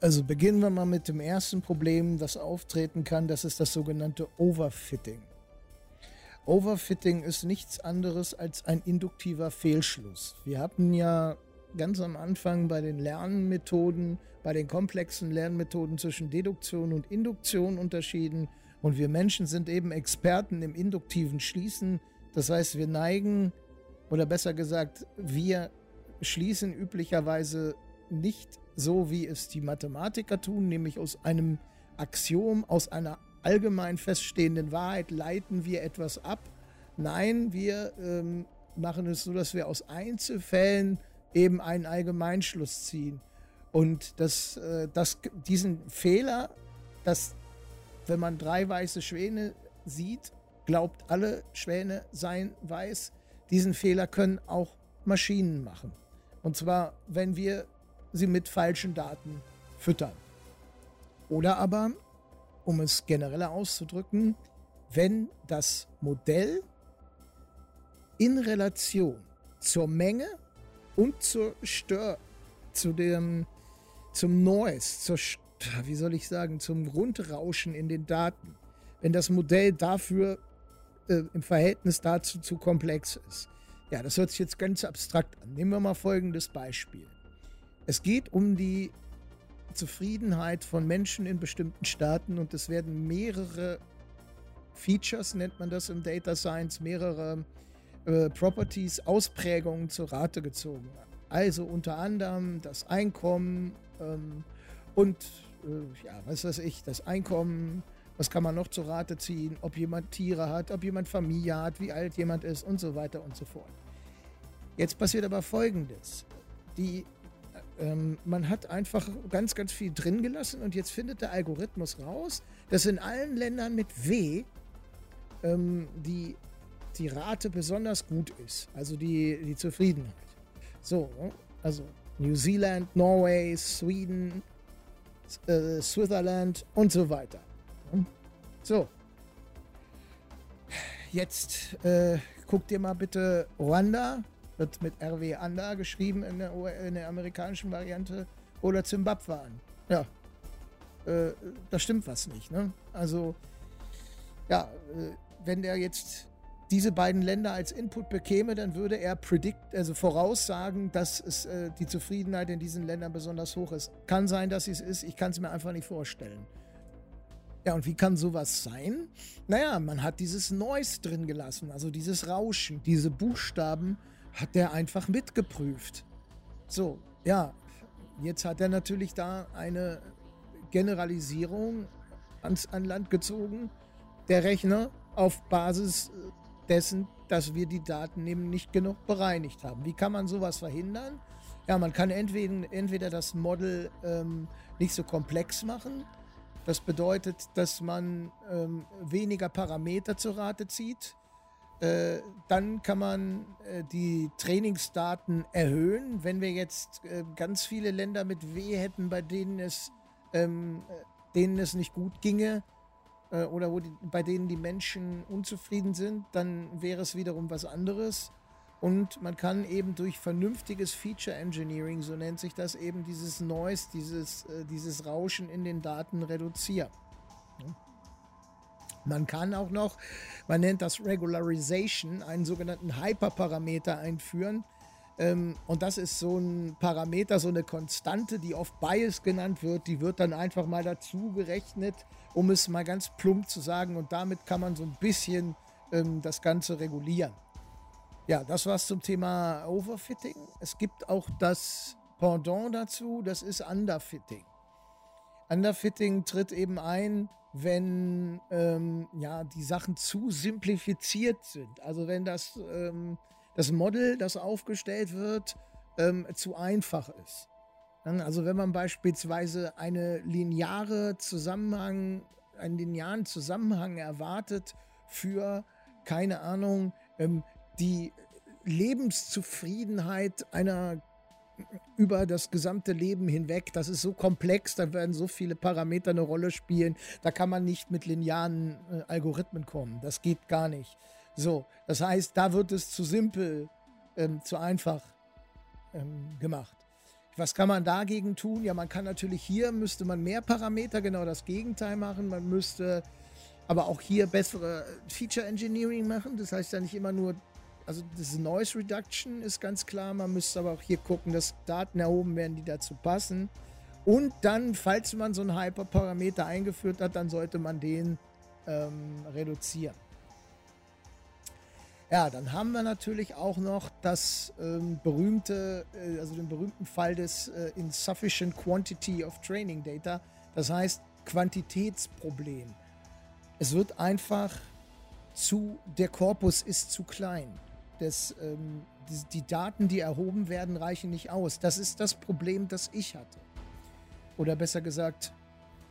Also beginnen wir mal mit dem ersten Problem, das auftreten kann. Das ist das sogenannte Overfitting. Overfitting ist nichts anderes als ein induktiver Fehlschluss. Wir hatten ja ganz am Anfang bei den Lernmethoden, bei den komplexen Lernmethoden zwischen Deduktion und Induktion unterschieden. Und wir Menschen sind eben Experten im induktiven Schließen. Das heißt, wir neigen, oder besser gesagt, wir schließen üblicherweise nicht so wie es die Mathematiker tun, nämlich aus einem Axiom, aus einer allgemein feststehenden Wahrheit leiten wir etwas ab. Nein, wir ähm, machen es so, dass wir aus Einzelfällen eben einen Allgemeinschluss ziehen. Und das, äh, das, diesen Fehler, dass wenn man drei weiße Schwäne sieht, glaubt alle Schwäne seien weiß, diesen Fehler können auch Maschinen machen. Und zwar, wenn wir sie mit falschen Daten füttern. Oder aber, um es genereller auszudrücken, wenn das Modell in Relation zur Menge und zur Stör, zu dem, zum Noise, zur, wie soll ich sagen, zum Grundrauschen in den Daten, wenn das Modell dafür äh, im Verhältnis dazu zu komplex ist. Ja, das hört sich jetzt ganz abstrakt an. Nehmen wir mal folgendes Beispiel. Es geht um die Zufriedenheit von Menschen in bestimmten Staaten und es werden mehrere Features, nennt man das im Data Science, mehrere äh, Properties, Ausprägungen zur Rate gezogen. Also unter anderem das Einkommen ähm, und äh, ja, was weiß ich, das Einkommen, was kann man noch zur Rate ziehen, ob jemand Tiere hat, ob jemand Familie hat, wie alt jemand ist und so weiter und so fort. Jetzt passiert aber Folgendes. Die ähm, man hat einfach ganz, ganz viel drin gelassen und jetzt findet der Algorithmus raus, dass in allen Ländern mit W ähm, die, die Rate besonders gut ist, also die, die Zufriedenheit. So, also New Zealand, Norway, Sweden, äh, Switzerland und so weiter. So. Jetzt äh, guck dir mal bitte Ruanda, wird mit RW Anda geschrieben in der, in der amerikanischen Variante, oder Zimbabwe an. Ja, äh, da stimmt was nicht. Ne? Also, ja, äh, wenn der jetzt diese beiden Länder als Input bekäme, dann würde er predict, also voraussagen, dass es, äh, die Zufriedenheit in diesen Ländern besonders hoch ist. Kann sein, dass es ist, ich kann es mir einfach nicht vorstellen. Ja, und wie kann sowas sein? Naja, man hat dieses Noise drin gelassen, also dieses Rauschen, diese Buchstaben hat der einfach mitgeprüft. So, ja, jetzt hat er natürlich da eine Generalisierung ans, an Land gezogen, der Rechner, auf Basis dessen, dass wir die Daten eben nicht genug bereinigt haben. Wie kann man sowas verhindern? Ja, man kann entweder, entweder das Model ähm, nicht so komplex machen. Das bedeutet, dass man ähm, weniger Parameter zur Rate zieht. Äh, dann kann man äh, die Trainingsdaten erhöhen. Wenn wir jetzt äh, ganz viele Länder mit W hätten, bei denen es, ähm, äh, denen es nicht gut ginge, äh, oder wo die, bei denen die Menschen unzufrieden sind, dann wäre es wiederum was anderes. Und man kann eben durch vernünftiges Feature Engineering, so nennt sich das, eben dieses Noise, dieses, äh, dieses Rauschen in den Daten reduzieren. Man kann auch noch, man nennt das Regularization, einen sogenannten Hyperparameter einführen. Ähm, und das ist so ein Parameter, so eine Konstante, die oft Bias genannt wird. Die wird dann einfach mal dazu gerechnet, um es mal ganz plump zu sagen. Und damit kann man so ein bisschen ähm, das Ganze regulieren. Ja, das war's zum Thema Overfitting. Es gibt auch das Pendant dazu, das ist Underfitting. Underfitting tritt eben ein, wenn ähm, ja, die Sachen zu simplifiziert sind. Also wenn das, ähm, das Model, das aufgestellt wird, ähm, zu einfach ist. Also wenn man beispielsweise eine lineare Zusammenhang, einen linearen Zusammenhang erwartet für, keine Ahnung, ähm, die Lebenszufriedenheit einer über das gesamte Leben hinweg. Das ist so komplex, da werden so viele Parameter eine Rolle spielen. Da kann man nicht mit linearen äh, Algorithmen kommen. Das geht gar nicht. So, das heißt, da wird es zu simpel, ähm, zu einfach ähm, gemacht. Was kann man dagegen tun? Ja, man kann natürlich hier, müsste man mehr Parameter, genau das Gegenteil machen. Man müsste aber auch hier bessere Feature Engineering machen. Das heißt ja nicht immer nur also das Noise Reduction ist ganz klar. Man müsste aber auch hier gucken, dass Daten erhoben werden, die dazu passen. Und dann, falls man so einen Hyperparameter eingeführt hat, dann sollte man den ähm, reduzieren. Ja, dann haben wir natürlich auch noch das ähm, berühmte, äh, also den berühmten Fall des äh, Insufficient Quantity of Training Data. Das heißt Quantitätsproblem. Es wird einfach zu, der Korpus ist zu klein das, ähm, die, die Daten, die erhoben werden, reichen nicht aus. Das ist das Problem, das ich hatte. Oder besser gesagt,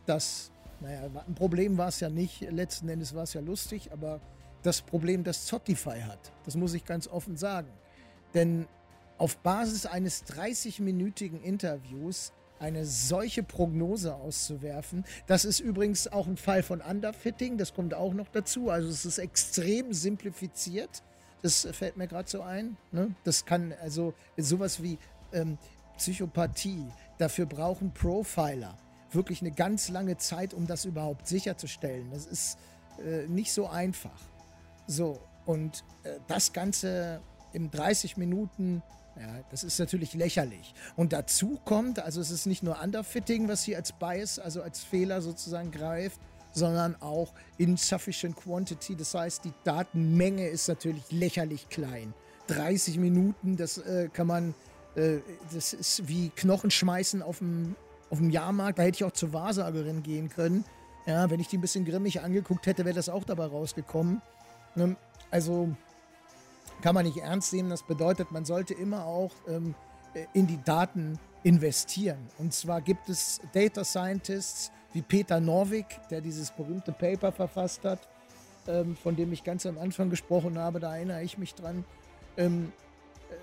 das, naja, ein Problem war es ja nicht, letzten Endes war es ja lustig, aber das Problem, das Zotify hat, das muss ich ganz offen sagen. Denn auf Basis eines 30-minütigen Interviews eine solche Prognose auszuwerfen. Das ist übrigens auch ein Fall von Underfitting, das kommt auch noch dazu. Also es ist extrem simplifiziert. Das fällt mir gerade so ein. Ne? Das kann also sowas wie ähm, Psychopathie. Dafür brauchen Profiler wirklich eine ganz lange Zeit, um das überhaupt sicherzustellen. Das ist äh, nicht so einfach. So, und äh, das Ganze in 30 Minuten, ja, das ist natürlich lächerlich. Und dazu kommt, also es ist nicht nur Underfitting, was hier als Bias, also als Fehler sozusagen greift, sondern auch insufficient quantity. Das heißt, die Datenmenge ist natürlich lächerlich klein. 30 Minuten, das äh, kann man, äh, das ist wie Knochenschmeißen auf dem, auf dem Jahrmarkt. Da hätte ich auch zur Wahrsagerin gehen können. Ja, wenn ich die ein bisschen grimmig angeguckt hätte, wäre das auch dabei rausgekommen. Ähm, also kann man nicht ernst nehmen. Das bedeutet, man sollte immer auch ähm, in die Daten investieren. Und zwar gibt es Data Scientists, wie Peter Norwig, der dieses berühmte Paper verfasst hat, ähm, von dem ich ganz am Anfang gesprochen habe, da erinnere ich mich dran. Ähm, äh,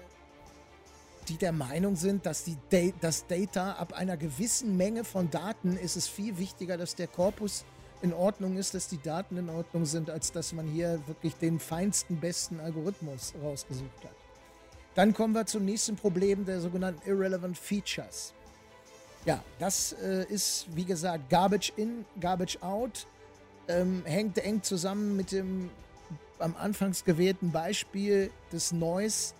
die der Meinung sind, dass die da das Data ab einer gewissen Menge von Daten ist es viel wichtiger, dass der Korpus in Ordnung ist, dass die Daten in Ordnung sind, als dass man hier wirklich den feinsten, besten Algorithmus rausgesucht hat. Dann kommen wir zum nächsten Problem der sogenannten Irrelevant Features. Ja, das äh, ist, wie gesagt, Garbage in, Garbage out. Ähm, hängt eng zusammen mit dem am Anfangs gewählten Beispiel des Noise.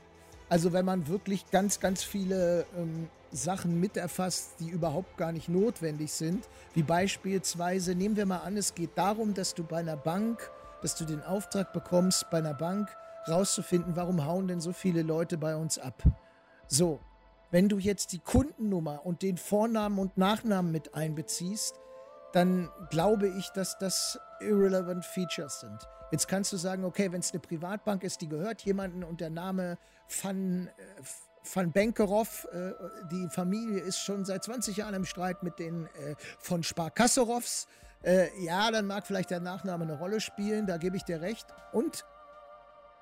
Also wenn man wirklich ganz, ganz viele ähm, Sachen miterfasst, die überhaupt gar nicht notwendig sind, wie beispielsweise, nehmen wir mal an, es geht darum, dass du bei einer Bank, dass du den Auftrag bekommst, bei einer Bank rauszufinden, warum hauen denn so viele Leute bei uns ab. So, wenn du jetzt die Kundennummer und den Vornamen und Nachnamen mit einbeziehst, dann glaube ich, dass das irrelevant Features sind. Jetzt kannst du sagen, okay, wenn es eine Privatbank ist, die gehört jemandem und der Name Van, äh, Van Benkerov, äh, die Familie ist schon seit 20 Jahren im Streit mit den äh, von Sparkasserovs. Äh, ja, dann mag vielleicht der Nachname eine Rolle spielen, da gebe ich dir recht. Und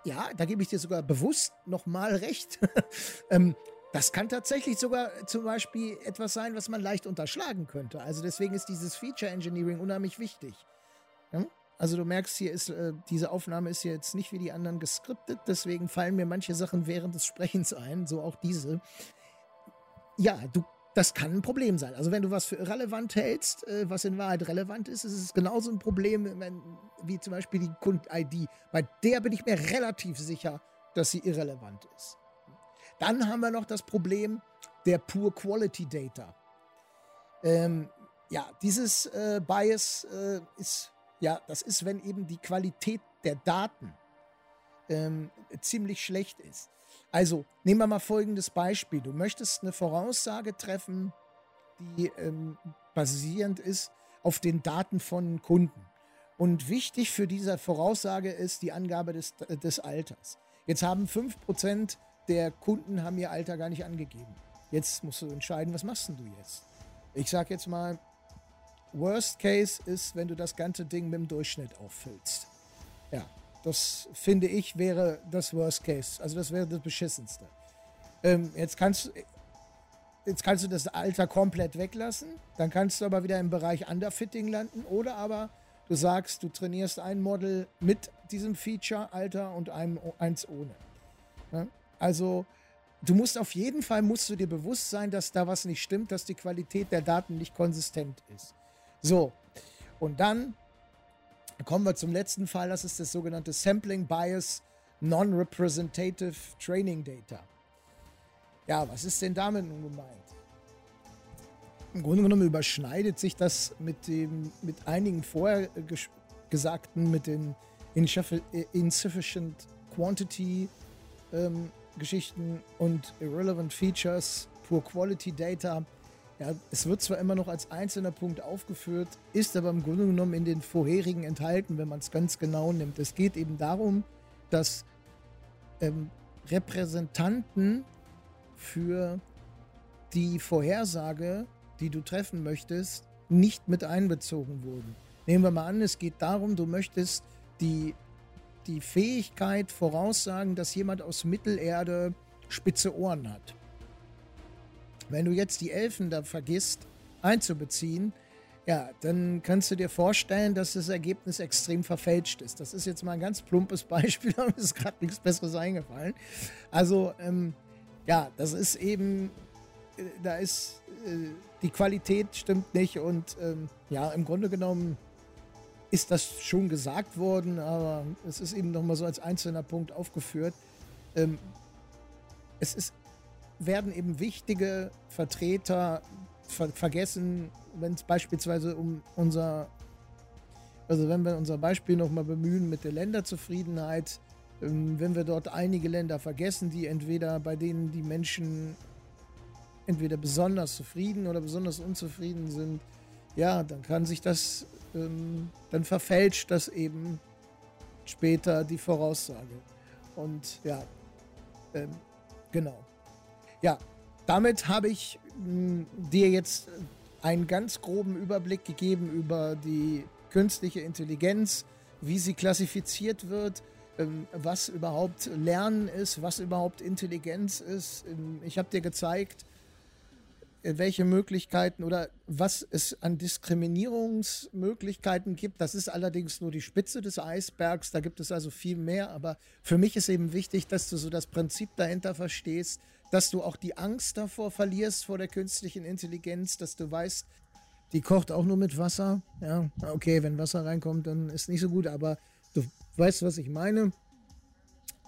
ja, da gebe ich dir sogar bewusst nochmal recht. ähm, das kann tatsächlich sogar zum Beispiel etwas sein, was man leicht unterschlagen könnte. Also deswegen ist dieses Feature Engineering unheimlich wichtig. Ja? Also du merkst, hier ist äh, diese Aufnahme ist jetzt nicht wie die anderen geskriptet, deswegen fallen mir manche Sachen während des Sprechens ein, so auch diese. Ja, du, das kann ein Problem sein. Also wenn du was für irrelevant hältst, äh, was in Wahrheit relevant ist, ist es genauso ein Problem, wenn, wie zum Beispiel die Kund-ID. Bei der bin ich mir relativ sicher, dass sie irrelevant ist. Dann haben wir noch das Problem der Poor Quality Data. Ähm, ja, dieses äh, Bias äh, ist, ja, das ist, wenn eben die Qualität der Daten ähm, ziemlich schlecht ist. Also nehmen wir mal folgendes Beispiel. Du möchtest eine Voraussage treffen, die ähm, basierend ist auf den Daten von Kunden. Und wichtig für diese Voraussage ist die Angabe des, des Alters. Jetzt haben 5% der Kunden haben ihr Alter gar nicht angegeben. Jetzt musst du entscheiden, was machst du jetzt? Ich sag jetzt mal, Worst Case ist, wenn du das ganze Ding mit dem Durchschnitt auffüllst. Ja, das finde ich wäre das Worst Case. Also das wäre das Beschissenste. Ähm, jetzt kannst Jetzt kannst du das Alter komplett weglassen, dann kannst du aber wieder im Bereich Underfitting landen oder aber du sagst, du trainierst ein Model mit diesem Feature Alter und einem, eins ohne. Ja? Also du musst auf jeden Fall, musst du dir bewusst sein, dass da was nicht stimmt, dass die Qualität der Daten nicht konsistent ist. So, und dann kommen wir zum letzten Fall, das ist das sogenannte Sampling Bias Non-Representative Training Data. Ja, was ist denn damit nun gemeint? Im Grunde genommen überschneidet sich das mit, dem, mit einigen vorher gesagten, mit den Insufficient Quantity ähm, Geschichten und Irrelevant Features, Poor Quality Data. Ja, es wird zwar immer noch als einzelner Punkt aufgeführt, ist aber im Grunde genommen in den vorherigen enthalten, wenn man es ganz genau nimmt. Es geht eben darum, dass ähm, Repräsentanten für die Vorhersage, die du treffen möchtest, nicht mit einbezogen wurden. Nehmen wir mal an, es geht darum, du möchtest die die Fähigkeit voraussagen, dass jemand aus Mittelerde spitze Ohren hat. Wenn du jetzt die Elfen da vergisst einzubeziehen, ja, dann kannst du dir vorstellen, dass das Ergebnis extrem verfälscht ist. Das ist jetzt mal ein ganz plumpes Beispiel, aber mir ist gerade nichts Besseres eingefallen. Also, ähm, ja, das ist eben, äh, da ist, äh, die Qualität stimmt nicht und ähm, ja, im Grunde genommen ist das schon gesagt worden, aber es ist eben nochmal so als einzelner Punkt aufgeführt. Ähm, es ist, werden eben wichtige Vertreter ver vergessen, wenn es beispielsweise um unser, also wenn wir unser Beispiel nochmal bemühen mit der Länderzufriedenheit, ähm, wenn wir dort einige Länder vergessen, die entweder bei denen die Menschen entweder besonders zufrieden oder besonders unzufrieden sind, ja, dann kann sich das ähm, dann verfälscht das eben später die Voraussage. Und ja, ähm, genau. Ja, damit habe ich mh, hm, dir jetzt einen ganz groben Überblick gegeben über die künstliche Intelligenz, wie sie klassifiziert wird, ähm, was überhaupt Lernen ist, was überhaupt Intelligenz ist. Ähm, ich habe dir gezeigt, äh, welche Möglichkeiten oder was es an Diskriminierungsmöglichkeiten gibt. Das ist allerdings nur die Spitze des Eisbergs. Da gibt es also viel mehr. Aber für mich ist eben wichtig, dass du so das Prinzip dahinter verstehst, dass du auch die Angst davor verlierst vor der künstlichen Intelligenz, dass du weißt, die kocht auch nur mit Wasser. Ja, okay, wenn Wasser reinkommt, dann ist nicht so gut. Aber du weißt, was ich meine.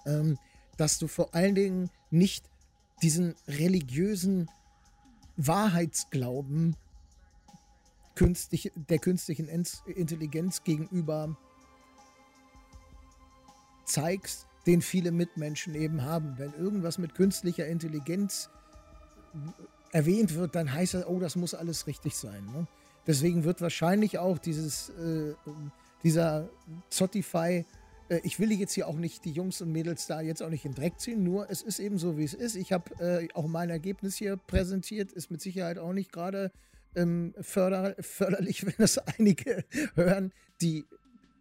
Ähm, dass du vor allen Dingen nicht diesen religiösen Wahrheitsglauben künstlich, der künstlichen Intelligenz gegenüber zeigst, den viele Mitmenschen eben haben. Wenn irgendwas mit künstlicher Intelligenz erwähnt wird, dann heißt das, oh, das muss alles richtig sein. Ne? Deswegen wird wahrscheinlich auch dieses, äh, dieser Zotify äh, ich will jetzt hier auch nicht die Jungs und Mädels da jetzt auch nicht in den Dreck ziehen, nur es ist eben so, wie es ist. Ich habe äh, auch mein Ergebnis hier präsentiert, ist mit Sicherheit auch nicht gerade ähm, förder förderlich, wenn das einige hören, die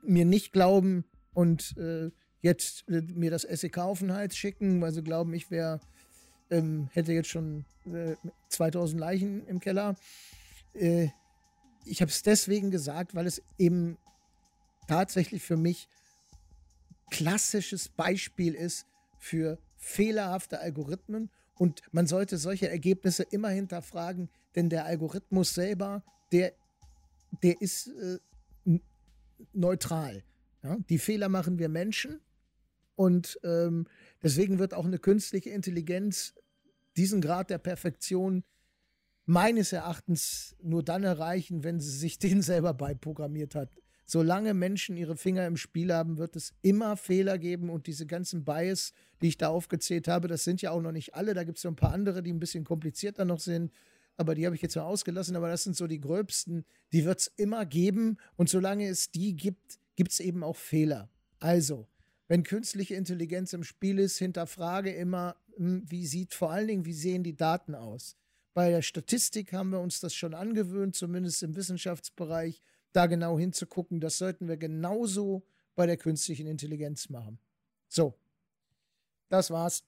mir nicht glauben und äh, jetzt äh, mir das SEK auf den Hals schicken, weil sie glauben, ich wäre, ähm, hätte jetzt schon 2000 äh, Leichen im Keller. Äh, ich habe es deswegen gesagt, weil es eben tatsächlich für mich klassisches Beispiel ist für fehlerhafte Algorithmen. Und man sollte solche Ergebnisse immer hinterfragen, denn der Algorithmus selber, der, der ist äh, neutral. Ja? Die Fehler machen wir Menschen. Und ähm, deswegen wird auch eine künstliche Intelligenz diesen Grad der Perfektion meines Erachtens nur dann erreichen, wenn sie sich den selber beiprogrammiert hat solange Menschen ihre Finger im Spiel haben, wird es immer Fehler geben und diese ganzen Bias, die ich da aufgezählt habe, das sind ja auch noch nicht alle. Da gibt es so ein paar andere, die ein bisschen komplizierter noch sind. Aber die habe ich jetzt mal ausgelassen. Aber das sind so die gröbsten. Die wird es immer geben. Und solange es die gibt, gibt es eben auch Fehler. Also, wenn künstliche Intelligenz im Spiel ist, hinterfrage immer, hm, wie sieht vor allen Dingen, wie sehen die Daten aus? Bei der Statistik haben wir uns das schon angewöhnt, zumindest im Wissenschaftsbereich da genau hinzugucken. Das sollten wir genauso bei der künstlichen Intelligenz machen. So, das war's.